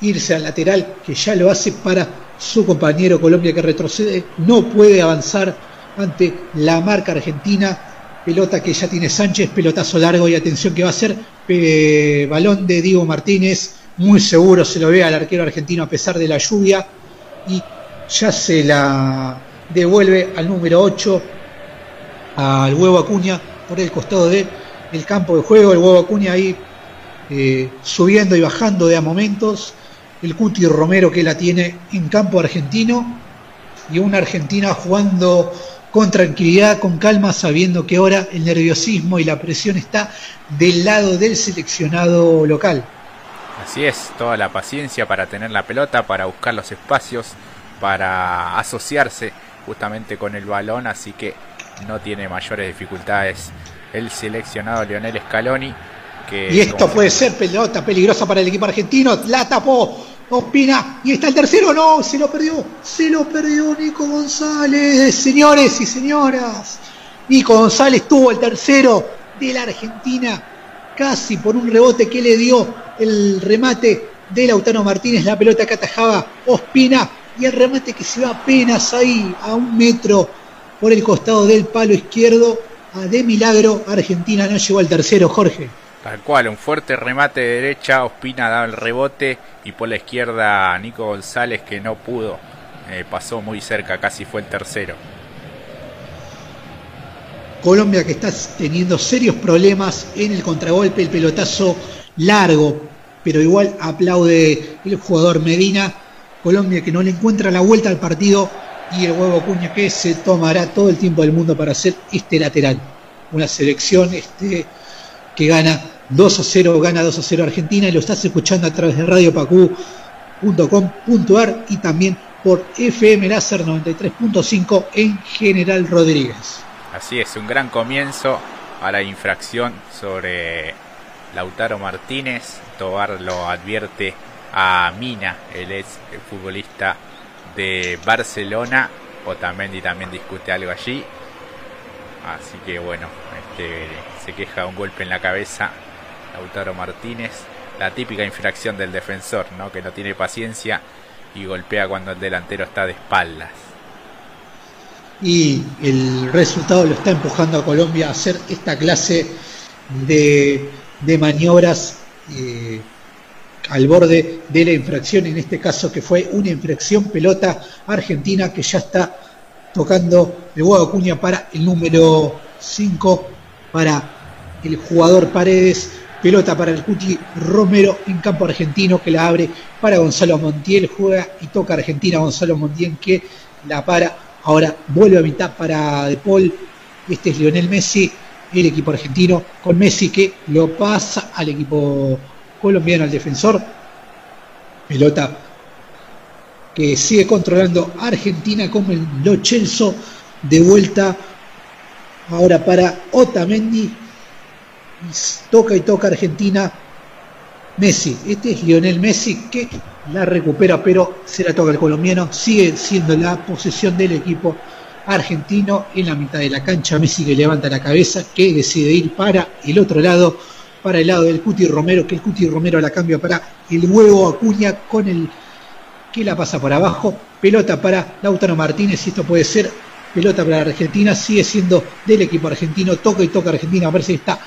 irse al lateral, que ya lo hace para su compañero Colombia que retrocede, no puede avanzar ante la marca argentina, pelota que ya tiene Sánchez, pelotazo largo y atención que va a ser balón de Diego Martínez, muy seguro se lo ve al arquero argentino a pesar de la lluvia y ya se la devuelve al número 8 al huevo Acuña por el costado del campo de juego, el huevo Acuña ahí eh, subiendo y bajando de a momentos, el Cuti Romero que la tiene en campo argentino y una Argentina jugando con tranquilidad, con calma, sabiendo que ahora el nerviosismo y la presión está del lado del seleccionado local. Así es, toda la paciencia para tener la pelota, para buscar los espacios, para asociarse justamente con el balón, así que no tiene mayores dificultades el seleccionado Lionel Scaloni. Que, y esto puede ser pelota peligrosa para el equipo argentino, la tapó Opina, y está el tercero, no, se lo perdió, se lo perdió Nico González, señores y señoras. Nico González tuvo el tercero de la Argentina, casi por un rebote que le dio el remate de Lautaro Martínez, la pelota que atajaba Ospina, y el remate que se va apenas ahí a un metro por el costado del palo izquierdo. A de milagro, Argentina no llegó al tercero, Jorge. Tal cual, un fuerte remate de derecha, Ospina daba el rebote y por la izquierda Nico González que no pudo, eh, pasó muy cerca, casi fue el tercero. Colombia que está teniendo serios problemas en el contragolpe, el pelotazo largo, pero igual aplaude el jugador Medina. Colombia que no le encuentra la vuelta al partido y el huevo Cuña que se tomará todo el tiempo del mundo para hacer este lateral. Una selección este, que gana 2 a 0, gana 2 a 0 Argentina y lo estás escuchando a través de radiopacu.com.ar y también por FM Láser 93.5 en General Rodríguez. Así es, un gran comienzo a la infracción sobre Lautaro Martínez. Tobar lo advierte a Mina, el ex futbolista de Barcelona. Otamendi también discute algo allí. Así que bueno, este, se queja un golpe en la cabeza Lautaro Martínez. La típica infracción del defensor, ¿no? que no tiene paciencia y golpea cuando el delantero está de espaldas. Y el resultado lo está empujando a Colombia a hacer esta clase de, de maniobras eh, al borde de la infracción, en este caso que fue una infracción pelota argentina que ya está tocando el huevo cuña para el número 5 para el jugador Paredes, pelota para el Cuti Romero en campo argentino que la abre para Gonzalo Montiel, juega y toca Argentina Gonzalo Montiel que la para, ahora vuelve a mitad para De Paul, este es Lionel Messi, el equipo argentino con Messi que lo pasa al equipo colombiano, al defensor, pelota que sigue controlando Argentina como el Lo Chelso de vuelta Ahora para Otamendi. Toca y toca Argentina. Messi. Este es Lionel Messi que la recupera, pero se la toca el colombiano. Sigue siendo la posesión del equipo argentino en la mitad de la cancha. Messi que levanta la cabeza, que decide ir para el otro lado, para el lado del Cuti Romero, que el Cuti Romero la cambia para el huevo Acuña con el que la pasa por abajo. Pelota para Lautaro Martínez. Y esto puede ser pelota para Argentina, sigue siendo del equipo argentino, toca y toca Argentina, parece que está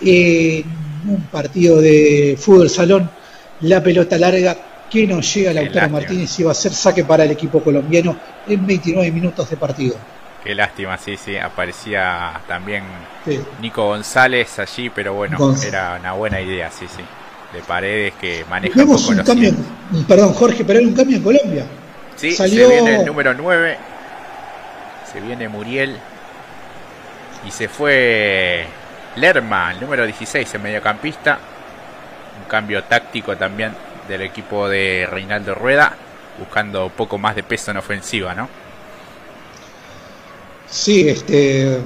en un partido de fútbol salón, la pelota larga que no llega Lautaro Martínez y va a ser saque para el equipo colombiano en 29 minutos de partido. Qué lástima, sí, sí, aparecía también Nico González allí, pero bueno, era una buena idea, sí, sí, de Paredes que maneja Vemos un cambio, perdón Jorge, pero hay un cambio en Colombia. Sí, Salió... se viene el número 9, se viene Muriel. Y se fue Lerma, el número 16, el mediocampista. Un cambio táctico también del equipo de Reinaldo Rueda, buscando un poco más de peso en ofensiva, ¿no? Sí, este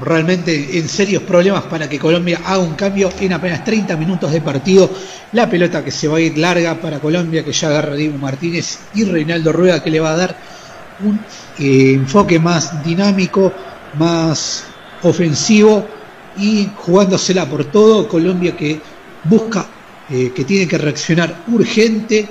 realmente en serios problemas para que Colombia haga un cambio en apenas 30 minutos de partido. La pelota que se va a ir larga para Colombia, que ya agarra Diego Martínez y Reinaldo Rueda, que le va a dar un eh, enfoque más dinámico, más ofensivo y jugándosela por todo. Colombia que busca, eh, que tiene que reaccionar urgente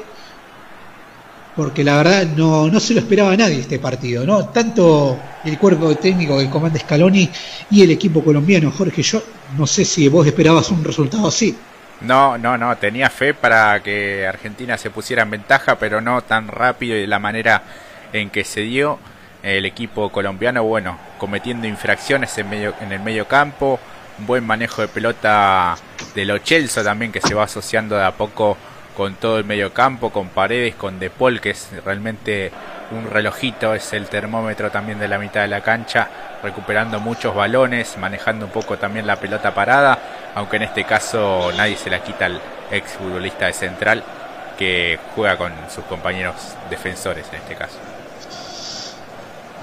porque la verdad no, no se lo esperaba a nadie este partido, ¿no? Tanto el cuerpo técnico que comanda Scaloni y el equipo colombiano. Jorge, yo no sé si vos esperabas un resultado así. No, no, no, tenía fe para que Argentina se pusiera en ventaja, pero no tan rápido y de la manera en que se dio. El equipo colombiano, bueno, cometiendo infracciones en, medio, en el medio campo, un buen manejo de pelota de Lo Chelso también que se va asociando de a poco con todo el medio campo, con Paredes, con De Paul, que es realmente un relojito, es el termómetro también de la mitad de la cancha, recuperando muchos balones, manejando un poco también la pelota parada, aunque en este caso nadie se la quita al ex futbolista de Central, que juega con sus compañeros defensores en este caso.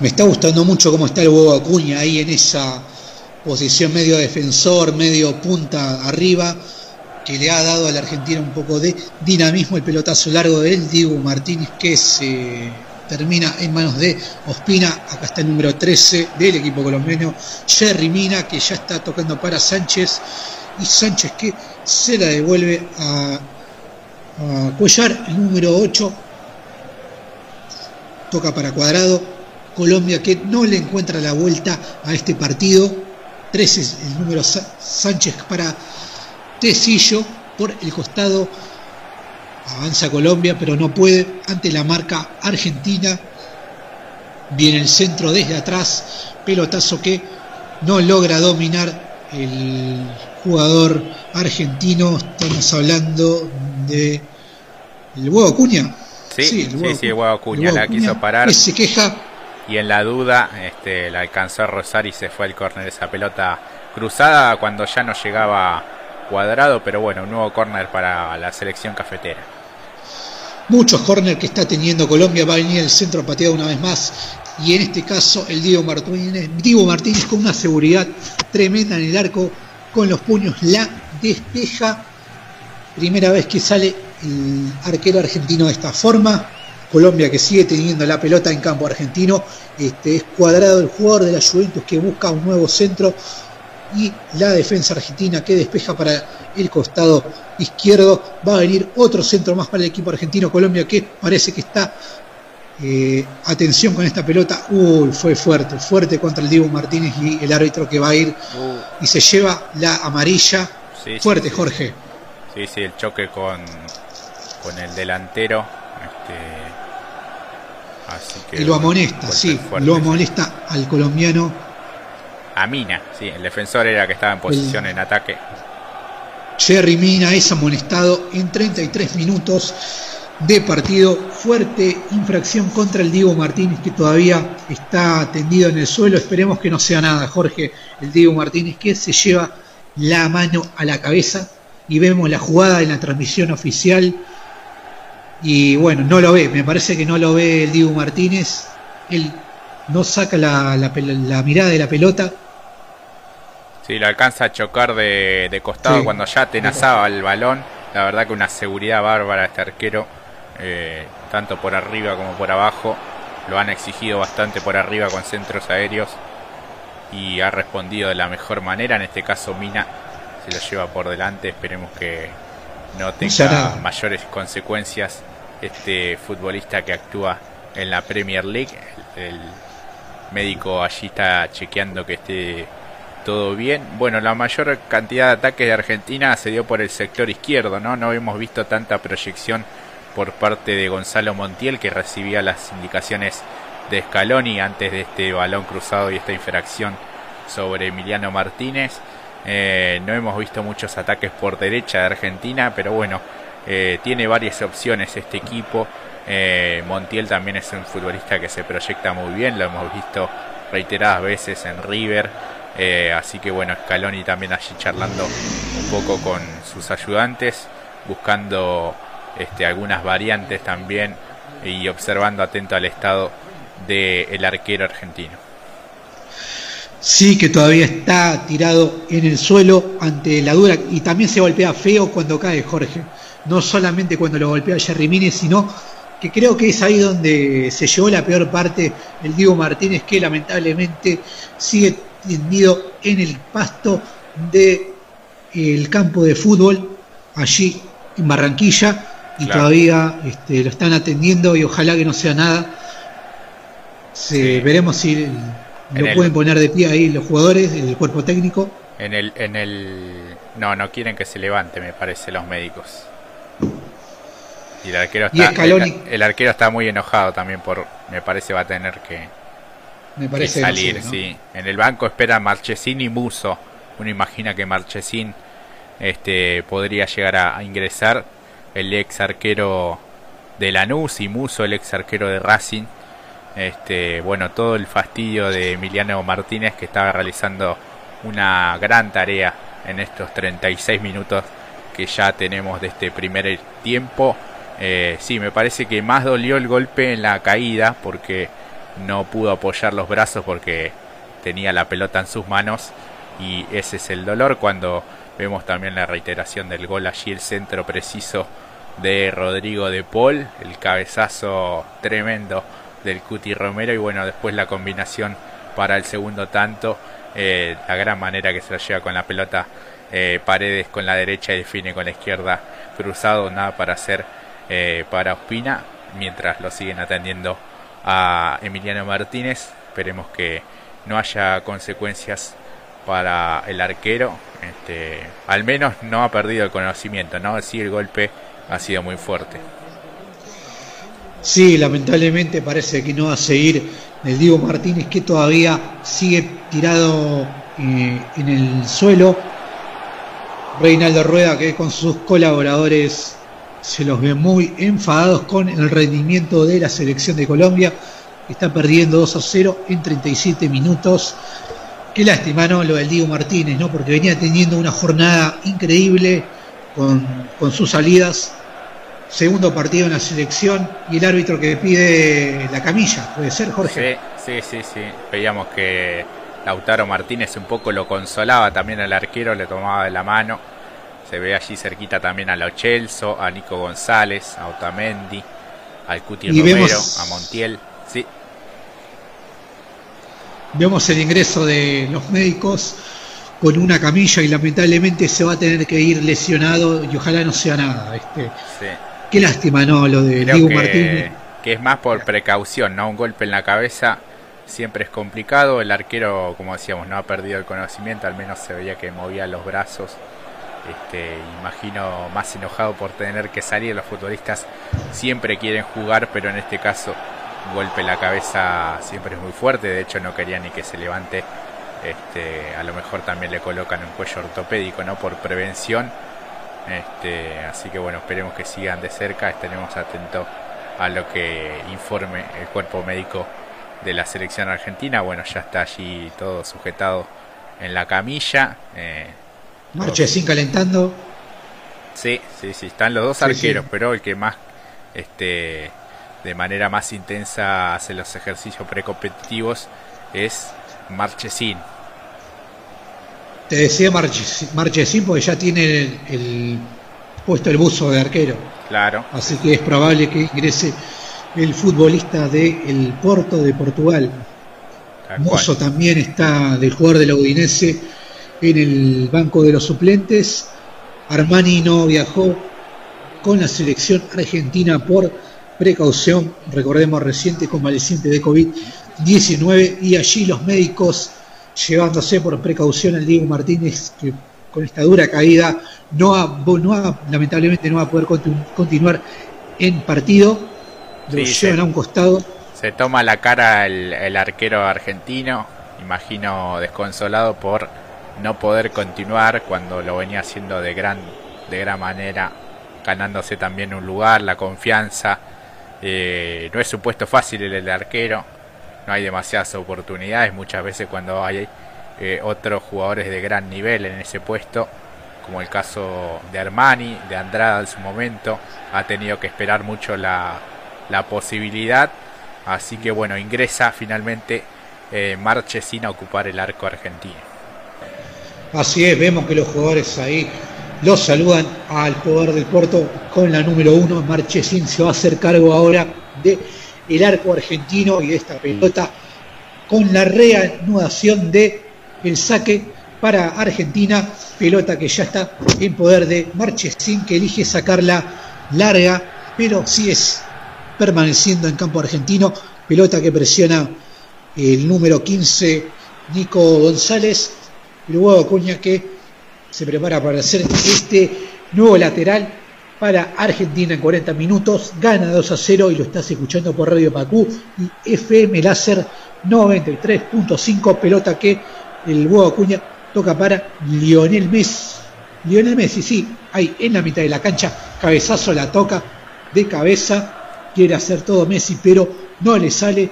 Me está gustando mucho cómo está el huevo Acuña ahí en esa posición medio defensor, medio punta arriba que le ha dado a la Argentina un poco de dinamismo el pelotazo largo de él, Diego Martínez, que se termina en manos de Ospina, acá está el número 13 del equipo colombiano, Jerry Mina, que ya está tocando para Sánchez, y Sánchez que se la devuelve a, a Cuellar, el número 8, toca para Cuadrado, Colombia que no le encuentra la vuelta a este partido, 13 el número Sánchez para Tecillo por el costado. Avanza Colombia, pero no puede ante la marca argentina. Viene el centro desde atrás. Pelotazo que no logra dominar el jugador argentino. Estamos hablando de el huevo Acuña. Sí, sí, el huevo, sí, el huevo Acuña la quiso parar. se queja. Y en la duda este, la alcanzó a rozar y se fue al córner esa pelota cruzada cuando ya no llegaba cuadrado, pero bueno, un nuevo córner para la selección cafetera. Muchos córner que está teniendo Colombia, va a venir el centro pateado una vez más. Y en este caso el Diego Martínez, Diego Martínez con una seguridad tremenda en el arco, con los puños la despeja. Primera vez que sale el arquero argentino de esta forma. Colombia que sigue teniendo la pelota en campo argentino. Este es cuadrado el jugador de la Juventus que busca un nuevo centro y la defensa argentina que despeja para el costado izquierdo. Va a venir otro centro más para el equipo argentino. Colombia que parece que está. Eh, atención con esta pelota. Uy, fue fuerte, fuerte contra el Diego Martínez y el árbitro que va a ir uh. y se lleva la amarilla. fuerte, Jorge. Sí, sí, el choque con, con el delantero. Este, y lo amonesta, sí, lo amonesta al colombiano a Mina, sí, el defensor era que estaba en posición en ataque. Jerry Mina es amonestado en 33 minutos de partido. Fuerte infracción contra el Diego Martínez que todavía está tendido en el suelo. Esperemos que no sea nada, Jorge. El Diego Martínez que se lleva la mano a la cabeza y vemos la jugada en la transmisión oficial. Y bueno, no lo ve, me parece que no lo ve el Diego Martínez. Él no saca la, la mirada de la pelota Sí, lo alcanza a chocar de, costado cuando ya tenazaba el balón. La verdad que una seguridad bárbara este arquero, eh, tanto por arriba como por abajo. Lo han exigido bastante por arriba con centros aéreos y ha respondido de la mejor manera. En este caso Mina se lo lleva por delante. Esperemos que no tenga mayores consecuencias este futbolista que actúa en la Premier League. el médico allí está chequeando que esté todo bien. Bueno, la mayor cantidad de ataques de Argentina se dio por el sector izquierdo, ¿no? No habíamos visto tanta proyección por parte de Gonzalo Montiel que recibía las indicaciones de Scaloni antes de este balón cruzado y esta infracción sobre Emiliano Martínez. Eh, no hemos visto muchos ataques por derecha de Argentina, pero bueno, eh, tiene varias opciones este equipo. Eh, Montiel también es un futbolista que se proyecta muy bien, lo hemos visto reiteradas veces en River, eh, así que bueno, Scaloni también allí charlando un poco con sus ayudantes, buscando este, algunas variantes también y observando atento al estado del arquero argentino. Sí, que todavía está tirado en el suelo ante la dura y también se golpea feo cuando cae Jorge. No solamente cuando lo golpea Jerry Mine, sino que creo que es ahí donde se llevó la peor parte el Diego Martínez, que lamentablemente sigue tendido en el pasto del el campo de fútbol, allí en Barranquilla, y todavía este, lo están atendiendo y ojalá que no sea nada. Se, Veremos si lo pueden poner de pie ahí los jugadores, el cuerpo técnico. En el, en el, no, no quieren que se levante, me parece, los médicos. Y el arquero está, el, arquero está muy enojado también por, me parece, va a tener que, me parece salir, sí. En el banco espera Marchesín y Muso. Uno imagina que Marchesín este, podría llegar a, ingresar. El ex arquero de Lanús y Muso, el ex arquero de Racing este, bueno, todo el fastidio de Emiliano Martínez que estaba realizando una gran tarea en estos 36 minutos que ya tenemos de este primer tiempo. Eh, sí, me parece que más dolió el golpe en la caída porque no pudo apoyar los brazos porque tenía la pelota en sus manos y ese es el dolor cuando vemos también la reiteración del gol allí el centro preciso de Rodrigo de Paul, el cabezazo tremendo del Cuti Romero y bueno, después la combinación para el segundo tanto, eh, la gran manera que se la lleva con la pelota eh, Paredes con la derecha y define con la izquierda cruzado, nada para hacer eh, para Ospina, mientras lo siguen atendiendo a Emiliano Martínez, esperemos que no haya consecuencias para el arquero, este, al menos no ha perdido el conocimiento, no, sí el golpe ha sido muy fuerte. Sí, lamentablemente parece que no va a seguir el Diego Martínez que todavía sigue tirado eh, en el suelo. Reinaldo Rueda que con sus colaboradores se los ve muy enfadados con el rendimiento de la selección de Colombia. Está perdiendo 2 a 0 en 37 minutos. Qué lástima, ¿no? Lo del Diego Martínez, ¿no? Porque venía teniendo una jornada increíble con, con sus salidas segundo partido en la selección y el árbitro que pide la camilla, ¿puede ser, Jorge? Sí, sí, sí, sí. Veíamos que Lautaro Martínez un poco lo consolaba también al arquero, le tomaba de la mano. Se ve allí cerquita también a Lo Chelso, a Nico González, a Otamendi, al Cuti Romero, a Montiel. Sí. Vemos el ingreso de los médicos con una camilla y lamentablemente se va a tener que ir lesionado y ojalá no sea nada. Este. Sí. Qué lástima, ¿no? Lo de Diego Martínez. Que es más por precaución, ¿no? Un golpe en la cabeza siempre es complicado. El arquero, como decíamos, no ha perdido el conocimiento, al menos se veía que movía los brazos. Este, imagino más enojado por tener que salir. Los futbolistas siempre quieren jugar, pero en este caso, golpe la cabeza siempre es muy fuerte. De hecho, no quería ni que se levante. Este, a lo mejor también le colocan un cuello ortopédico, ¿no? Por prevención este, así que bueno, esperemos que sigan de cerca, estaremos atentos a lo que informe el cuerpo médico de la selección argentina. Bueno, ya está allí todo sujetado en la camilla. Eh, sin calentando. Sí, sí, sí, están los dos arqueros, pero el que más, este, de manera más intensa hace los ejercicios precompetitivos es Marchesín. Te decía Marchesín porque ya tiene el, puesto el buzo de arquero. Claro. Así que es probable que ingrese el futbolista del Porto de Portugal. Mozo también está del jugador de la Udinese en el banco de los suplentes. Armani no viajó con la selección argentina por precaución, recordemos reciente convaleciente de COVID-19 y allí los médicos llevándose por precaución al Diego Martínez, que con esta dura caída no, no lamentablemente no va a poder continuar en partido. Lo llevan a un costado. Se toma la cara el, arquero argentino, imagino desconsolado por no poder continuar cuando lo venía haciendo de gran, de gran manera, ganándose también un lugar, la confianza. Eh, no es un puesto fácil el, arquero, no hay demasiadas oportunidades muchas veces cuando hay eh, otros jugadores de gran nivel en ese puesto como el caso de Armani, de Andrada en su momento, ha tenido que esperar mucho la, la posibilidad, así que bueno, ingresa finalmente eh, marche sin ocupar el arco argentino. Así es, vemos que los jugadores ahí los saludan al jugador del Porto con la número uno. Marchesín se va a hacer cargo ahora de el arco argentino y de esta pelota con la reanudación de el saque para Argentina, pelota que ya está en poder de Marchesín que elige sacarla larga, pero sí es permaneciendo en campo argentino, pelota que presiona el número 15 Nico González, y luego Acuña que se prepara para hacer este nuevo lateral para Argentina en 40 minutos, gana 2 a 0 y lo estás escuchando por Radio Pacú y FM Láser 93.5, pelota que el huevo Acuña toca para Lionel Messi. Lionel Messi, sí, ahí en la mitad de la cancha, cabezazo la toca de cabeza, quiere hacer todo Messi, pero no le sale.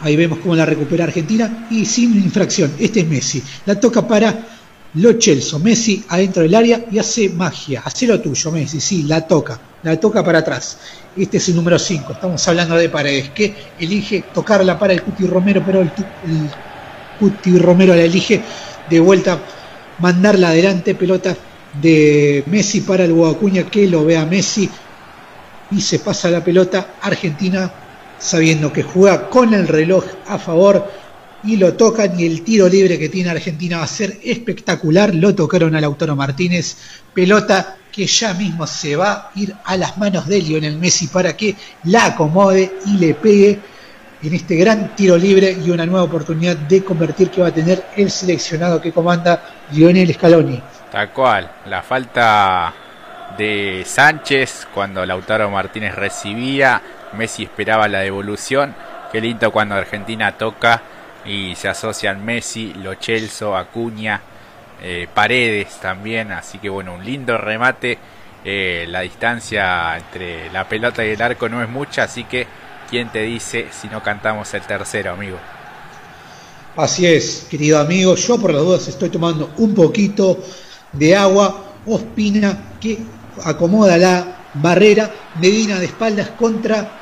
Ahí vemos cómo la recupera Argentina y sin infracción. Este es Messi. La toca para lo Chelso, Messi adentro del área y hace magia. Hace lo tuyo, Messi, sí, la toca, la toca para atrás. Este es el número 5, estamos hablando de Paredes, que elige tocarla para el Cuti Romero, pero el, Cuti Romero la elige de vuelta, mandarla adelante, pelota de Messi para el Guacuña, que lo vea Messi y se pasa la pelota Argentina sabiendo que juega con el reloj a favor y lo tocan y el tiro libre que tiene Argentina va a ser espectacular. Lo tocaron a Lautaro Martínez, pelota que ya mismo se va a ir a las manos de Lionel Messi para que la acomode y le pegue en este gran tiro libre y una nueva oportunidad de convertir que va a tener el seleccionado que comanda Lionel Scaloni. Tal cual, la falta de Sánchez cuando Lautaro Martínez recibía, Messi esperaba la devolución. Qué lindo cuando Argentina toca y se asocian Messi, Lo Celso, Acuña, eh, Paredes también, así que bueno, un lindo remate. Eh, la distancia entre la pelota y el arco no es mucha, así que ¿quién te dice si no cantamos el tercero, amigo? Así es, querido amigo, yo por las dudas estoy tomando un poquito de agua. Ospina que acomoda la barrera, Medina de espaldas contra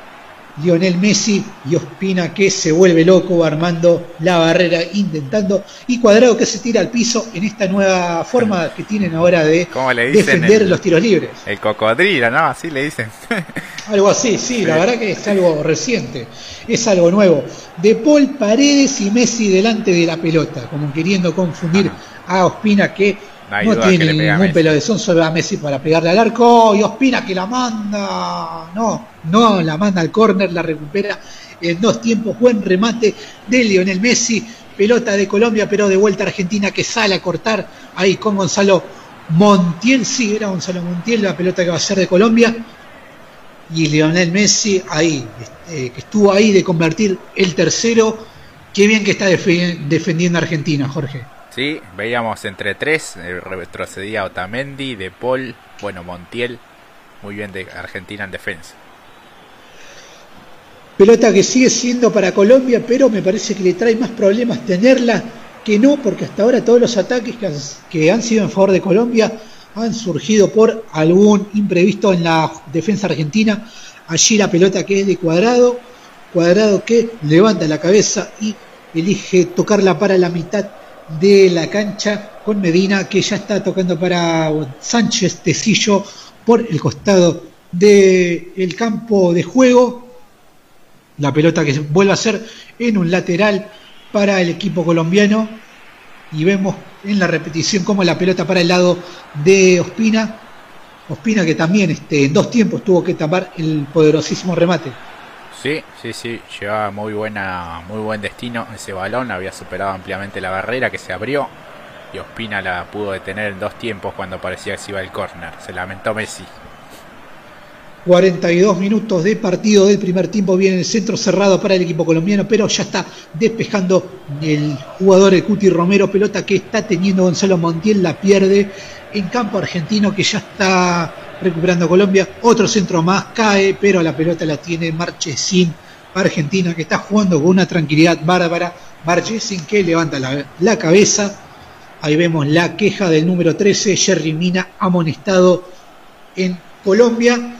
Lionel Messi y Ospina que se vuelve loco armando la barrera, intentando, y Cuadrado que se tira al piso en esta nueva forma que tienen ahora de defender los tiros libres. El cocodrilo, ¿no? Así le dicen. *laughs* algo así, sí, la verdad que es algo reciente, es algo nuevo. De Paul Paredes y Messi delante de la pelota, como queriendo confundir a Ospina que no, tiene ningún pelo de son, solo a Messi para pegarle al arco y Ospina que la manda. No, no, la manda al córner, la recupera en dos tiempos. Buen remate de Lionel Messi. Pelota de Colombia, pero de vuelta a Argentina que sale a cortar ahí con Gonzalo Montiel. Sí, era Gonzalo Montiel la pelota que va a ser de Colombia. Y Lionel Messi ahí, este, que estuvo ahí de convertir el tercero. Qué bien que está defendiendo Argentina, Jorge. Sí, veíamos entre tres, eh, retrocedía Otamendi, De Paul, bueno, Montiel, muy bien de Argentina en defensa. Pelota que sigue siendo para Colombia, pero me parece que le trae más problemas tenerla que no, porque hasta ahora todos los ataques que han sido en favor de Colombia han surgido por algún imprevisto en la defensa argentina. Allí la pelota que es de cuadrado, cuadrado que levanta la cabeza y elige tocarla para la mitad de la cancha con Medina que ya está tocando para Sánchez Tecillo por el costado del campo de juego. La pelota que vuelve a ser en un lateral para el equipo colombiano. Y vemos en la repetición como la pelota para el lado de Ospina. Ospina que también este, en dos tiempos tuvo que tapar el poderosísimo remate. Sí, sí, sí, llevaba muy buena, muy buen destino ese balón, había superado ampliamente la barrera que se abrió y Ospina la pudo detener en dos tiempos cuando parecía que se iba el córner. Se lamentó Messi. 42 minutos de partido del primer tiempo. Viene el centro cerrado para el equipo colombiano, pero ya está despejando el jugador el Cuti Romero. Pelota que está teniendo Gonzalo Montiel, la pierde en campo argentino que ya está recuperando Colombia. Otro centro más cae, pero la pelota la tiene Marchesín, Argentina, que está jugando con una tranquilidad bárbara. Marchesín que levanta la, cabeza. Ahí vemos la queja del número 13, Jerry Mina, amonestado en Colombia.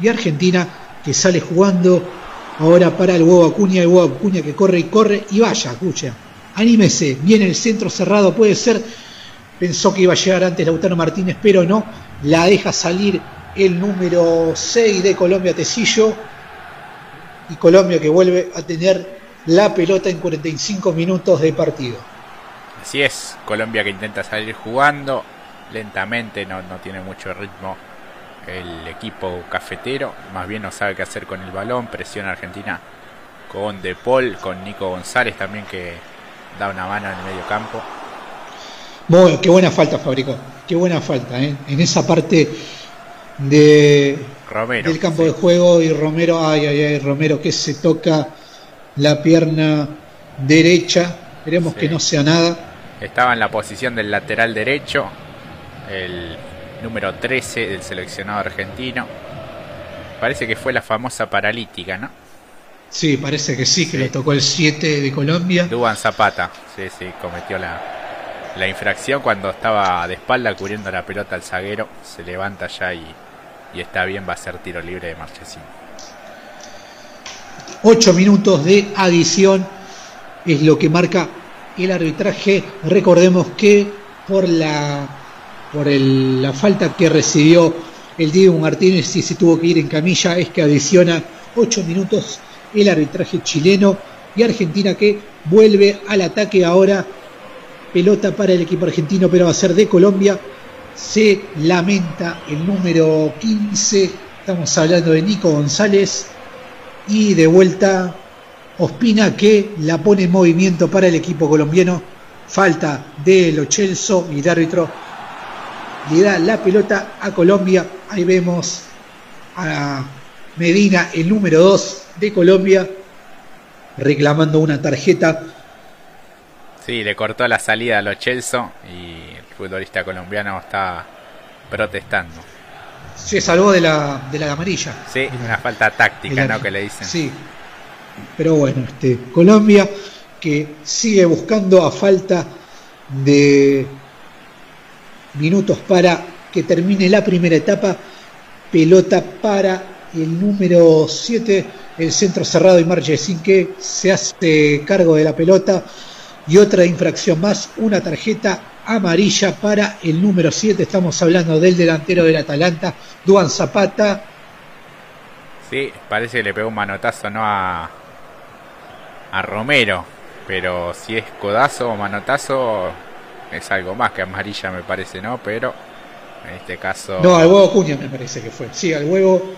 Y Argentina que sale jugando ahora para el huevo Acuña, el huevo Acuña que corre y corre y vaya, escucha, anímese, viene el centro cerrado, puede ser, pensó que iba a llegar antes Lautaro Martínez, pero no, la deja salir el número 6 de Colombia Tecillo y Colombia que vuelve a tener la pelota en 45 minutos de partido. Así es, Colombia que intenta salir jugando lentamente, no, no tiene mucho ritmo el equipo cafetero, más bien no sabe qué hacer con el balón, presiona Argentina con De Paul, con Nico González también que da una mano en el medio campo. Bueno, qué buena falta fabricó, qué buena falta, ¿eh? en esa parte de Romero, del campo de juego y Romero, ay, ay, ay, Romero que se toca la pierna derecha, esperemos que no sea nada. Estaba en la posición del lateral derecho, el número 13 del seleccionado argentino. Parece que fue la famosa paralítica, ¿no? Sí, parece que sí, que le tocó el 7 de Colombia. Duban Zapata, sí, sí, cometió la, la infracción cuando estaba de espalda cubriendo la pelota al zaguero. Se levanta ya y, está bien, va a ser tiro libre de Marchesín. 8 minutos de adición es lo que marca el arbitraje. Recordemos que por la por la falta que recibió el Diego Martínez y se tuvo que ir en camilla, es que adiciona 8 minutos el arbitraje chileno y Argentina que vuelve al ataque ahora. Pelota para el equipo argentino, pero va a ser de Colombia. Se lamenta el número 15. Estamos hablando de Nico González. Y de vuelta Ospina que la pone en movimiento para el equipo colombiano. Falta de Lo Chelso y de árbitro le da la pelota a Colombia. Ahí vemos a Medina, el número 2 de Colombia, reclamando una tarjeta. Sí, le cortó la salida a Lo Chelso y el futbolista colombiano está protestando. Se salvó de la, de la amarilla. Sí, una falta táctica, ¿no? Que le dicen. Sí. Pero bueno, este, Colombia que sigue buscando a falta de minutos para que termine la primera etapa. Pelota para el número 7, el centro cerrado y Marchesín que se hace cargo de la pelota. Y otra infracción más, una tarjeta amarilla para el número 7. Estamos hablando del delantero del Atalanta, Duan Zapata. Sí, parece que le pegó un manotazo no a, a Romero, pero si es codazo o manotazo, es algo más que amarilla me parece, ¿no? Pero en este caso... No, al huevo Acuña me parece que fue. Sí, al huevo...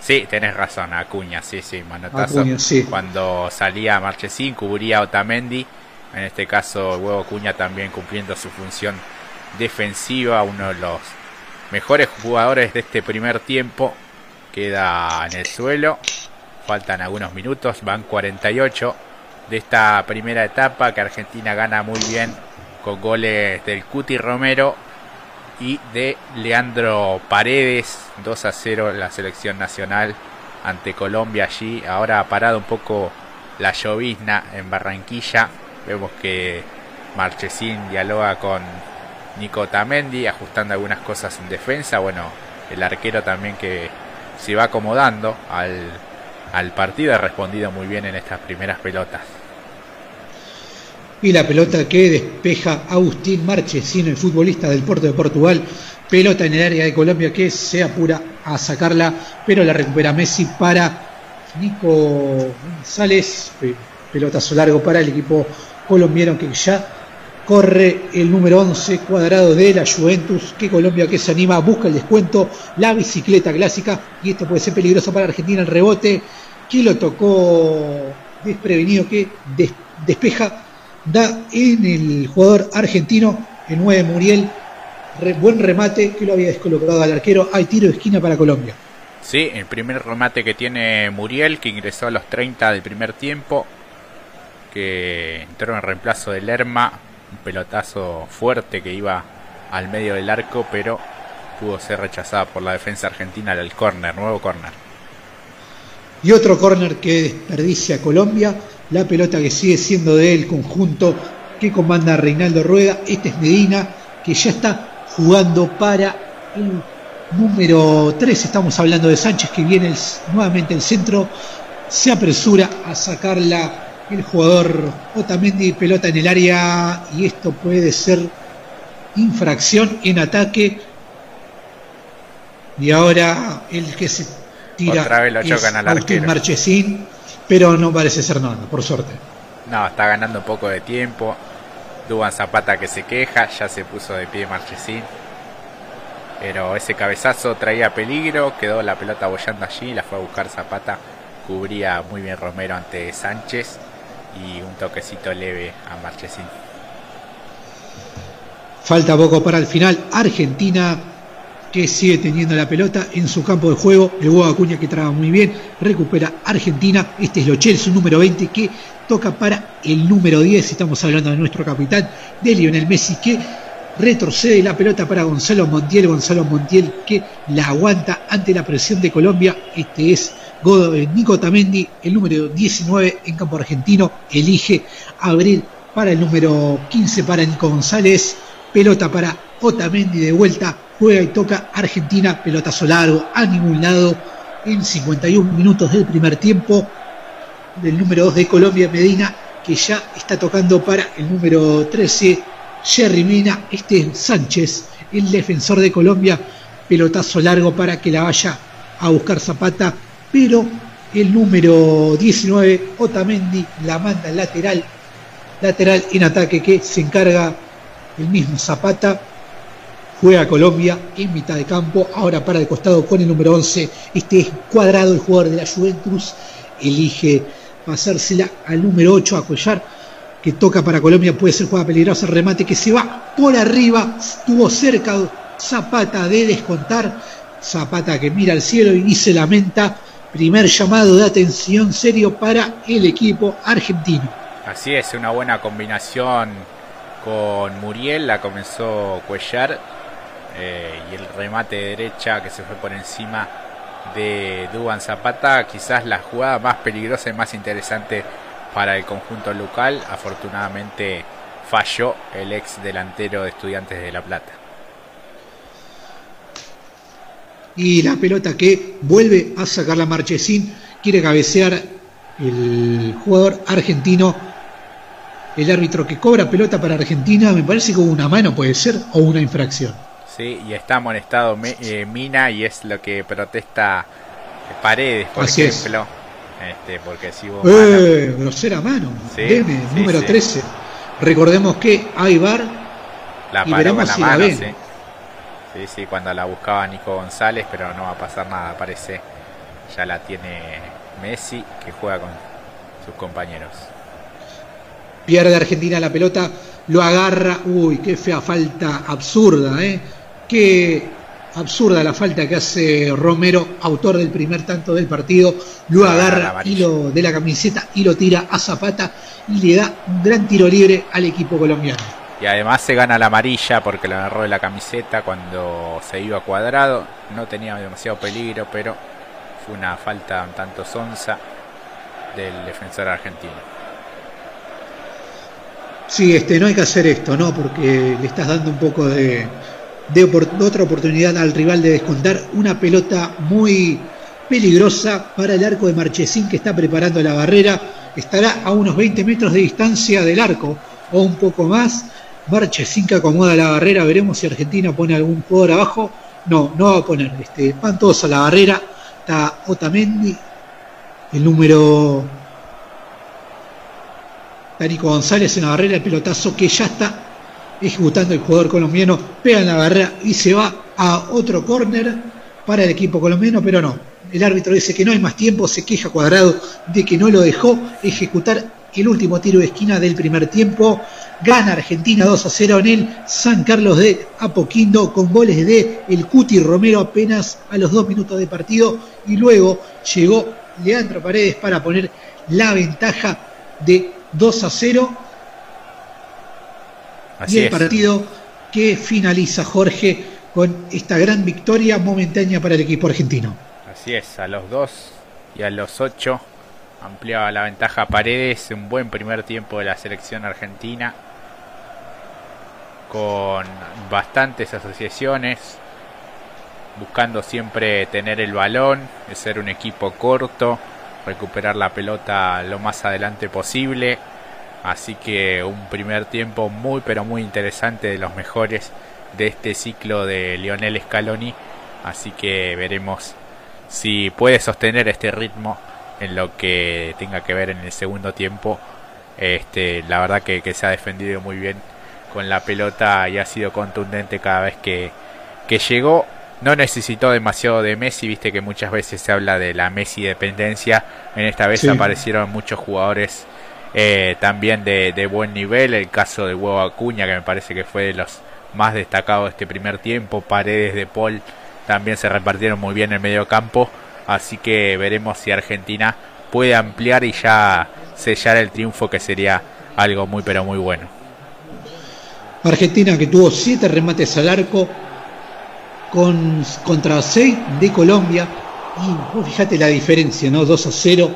Sí, tenés razón, Acuña, sí, sí, manotazo. Acuña, sí. Cuando salía Marchesín, cubría a Otamendi. En este caso, el huevo Acuña también cumpliendo su función defensiva, uno de los mejores jugadores de este primer tiempo. Queda en el suelo. Faltan algunos minutos, van 48 de esta primera etapa que Argentina gana muy bien con goles del Cuti Romero y de Leandro Paredes, 2 a 0 la selección nacional ante Colombia allí. Ahora ha parado un poco la llovizna en Barranquilla. Vemos que Marchesín dialoga con Nico Tamendi, ajustando algunas cosas en defensa. Bueno, el arquero también que se va acomodando al, al partido ha respondido muy bien en estas primeras pelotas y la pelota que despeja Agustín Marchesino, el futbolista del Puerto de Portugal. Pelota en el área de Colombia que se apura a sacarla, pero la recupera Messi para Nico González. Pelotazo largo para el equipo colombiano que ya corre el número 11 cuadrado de la Juventus, que Colombia que se anima, busca el descuento, la bicicleta clásica, y esto puede ser peligroso para Argentina, el rebote, que lo tocó desprevenido, que despeja da en el jugador argentino, el 9 Muriel, buen remate que lo había descolocado al arquero, hay tiro de esquina para Colombia. Sí, el primer remate que tiene Muriel, que ingresó a los 30 del primer tiempo, que entró en reemplazo de Lerma, un pelotazo fuerte que iba al medio del arco, pero pudo ser rechazada por la defensa argentina del córner, nuevo córner. Y otro córner que desperdicia Colombia, la pelota que sigue siendo del conjunto que comanda Reinaldo Rueda. Este es Medina, que ya está jugando para el número 3. Estamos hablando de Sánchez, que viene nuevamente el centro. se apresura a sacarla el jugador Otamendi, pelota en el área y esto puede ser infracción en ataque. Y ahora el que se tira Otra vez lo chocan al arquero. Marchesín, pero no parece ser nada, por suerte. No, está ganando un poco de tiempo. Duban Zapata que se queja, ya se puso de pie Marchesín. Pero ese cabezazo traía peligro, quedó la pelota bollando allí, la fue a buscar Zapata, cubría muy bien Romero ante Sánchez y un toquecito leve a Marchesín. Falta poco para el final. Argentina que sigue teniendo la pelota en su campo de juego. El huevo Acuña que traba muy bien. Recupera Argentina. Este es Lo su número 20, que toca para el número 10. Estamos hablando de nuestro capitán, de Lionel Messi, que retrocede la pelota para Gonzalo Montiel. Gonzalo Montiel que la aguanta ante la presión de Colombia. Este es eh, Nico Tamendi, el número 19 en campo argentino. Elige abrir para el número 15 para Nico González. Pelota para Otamendi de vuelta. Juega y toca Argentina. Pelotazo largo a ningún lado. En 51 minutos del primer tiempo. Del número 2 de Colombia, Medina, que ya está tocando para el número 13, Jerry Mina. Este es Sánchez, el defensor de Colombia. Pelotazo largo para que la vaya a buscar Zapata. Pero el número 19, Otamendi, la manda lateral. Lateral en ataque que se encarga el mismo Zapata juega Colombia en mitad de campo, ahora para el costado con el número 11, este es cuadrado, el jugador de la Juventus, elige pasársela al número 8 a Collar, que toca para Colombia, puede ser jugada peligrosa, remate que se va por arriba, estuvo cerca Zapata de descontar, Zapata que mira al cielo y se lamenta, primer llamado de atención serio para el equipo argentino. Así es, una buena combinación con Muriel, la comenzó Cuellar eh, y el remate de derecha que se fue por encima de Duban Zapata, quizás la jugada más peligrosa y más interesante para el conjunto local. Afortunadamente falló el ex delantero de Estudiantes de La Plata. Y la pelota que vuelve a sacar la Marchesín, quiere cabecear el jugador argentino el árbitro que cobra pelota para Argentina, me parece que una mano, puede ser, o una infracción. Sí, y está amonestado eh, Mina y es lo que protesta Paredes, por ejemplo. Este, porque si hubo eh, grosera mano. Deme, número 13. Recordemos que hay bar la y veremos si la ven. Sí. sí, cuando la buscaba Nico González, pero no va a pasar nada, parece. Ya la tiene Messi, que juega con sus compañeros. Pierde Argentina la pelota, lo agarra. Uy, qué fea falta absurda, ¿eh? Qué absurda la falta que hace Romero, autor del primer tanto del partido. Lo agarra y lo, de la camiseta y lo tira a Zapata y le da un gran tiro libre al equipo colombiano. Y además se gana la amarilla porque lo agarró de la camiseta cuando se iba cuadrado. No tenía demasiado peligro, pero fue una falta un tanto sonza del defensor argentino. Sí, este, no hay que hacer esto, ¿no? Porque le estás dando un poco de, otra oportunidad al rival de descontar una pelota muy peligrosa para el arco de Marchesín que está preparando la barrera. Estará a unos 20 metros de distancia del arco o un poco más. Marchesín que acomoda la barrera. Veremos si Argentina pone algún jugador abajo. No, no va a poner. Este, van todos a la barrera. Está Otamendi, el número Nico González en la barrera, el pelotazo que ya está ejecutando el jugador colombiano, pega en la barrera y se va a otro córner para el equipo colombiano, pero no. El árbitro dice que no hay más tiempo, se queja cuadrado de que no lo dejó ejecutar el último tiro de esquina del primer tiempo. Gana Argentina 2 a 0 en el San Carlos de Apoquindo con goles de el Cuti Romero apenas a los dos minutos de partido y luego llegó Leandro Paredes para poner la ventaja de 2 a 0. y el partido que finaliza Jorge con esta gran victoria momentánea para el equipo argentino. Así es, a los 2 y a los 8 ampliaba la ventaja Paredes, un buen primer tiempo de la selección argentina con bastantes asociaciones, buscando siempre tener el balón, ser un equipo corto, recuperar la pelota lo más adelante posible. Así que un primer tiempo muy pero muy interesante de los mejores de este ciclo de Lionel Scaloni. Así que veremos si puede sostener este ritmo en lo que tenga que ver en el segundo tiempo. Este, la verdad que, se ha defendido muy bien con la pelota y ha sido contundente cada vez que, que llegó. No necesitó demasiado de Messi, viste que muchas veces se habla de la Messi dependencia. En esta vez aparecieron muchos jugadores eh, también de, de, buen nivel. El caso de Huevo Acuña, que me parece que fue de los más destacados de este primer tiempo. Paredes de Paul también se repartieron muy bien en el medio campo. Así que veremos si Argentina puede ampliar y ya sellar el triunfo, que sería algo muy, pero muy bueno. Argentina que tuvo siete remates al arco con, contra 6 de Colombia. Y fíjate la diferencia, ¿no? 2 a 0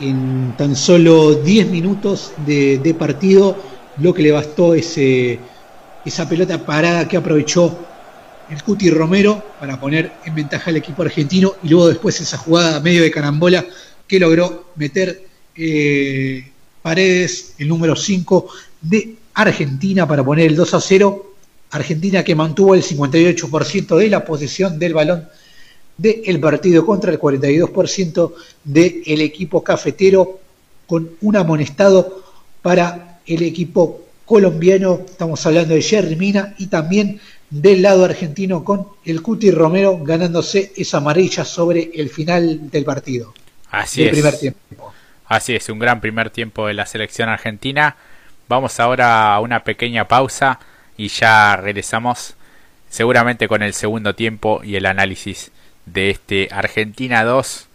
en tan solo 10 minutos de, partido. Lo que le bastó ese, esa pelota parada que aprovechó el Cuti Romero para poner en ventaja al equipo argentino y luego después esa jugada medio de carambola que logró meter eh, Paredes, el número 5 de Argentina para poner el 2 a 0. Argentina que mantuvo el 58% de la posesión del balón del partido contra el 42% del equipo cafetero con un amonestado para el equipo colombiano. Estamos hablando de Jerry Mina y también del lado argentino con el Cuti Romero ganándose esa amarilla sobre el final del partido. Así es. primer tiempo. Así es, un gran primer tiempo de la selección argentina. Vamos ahora a una pequeña pausa y ya regresamos seguramente con el segundo tiempo y el análisis de este Argentina 2,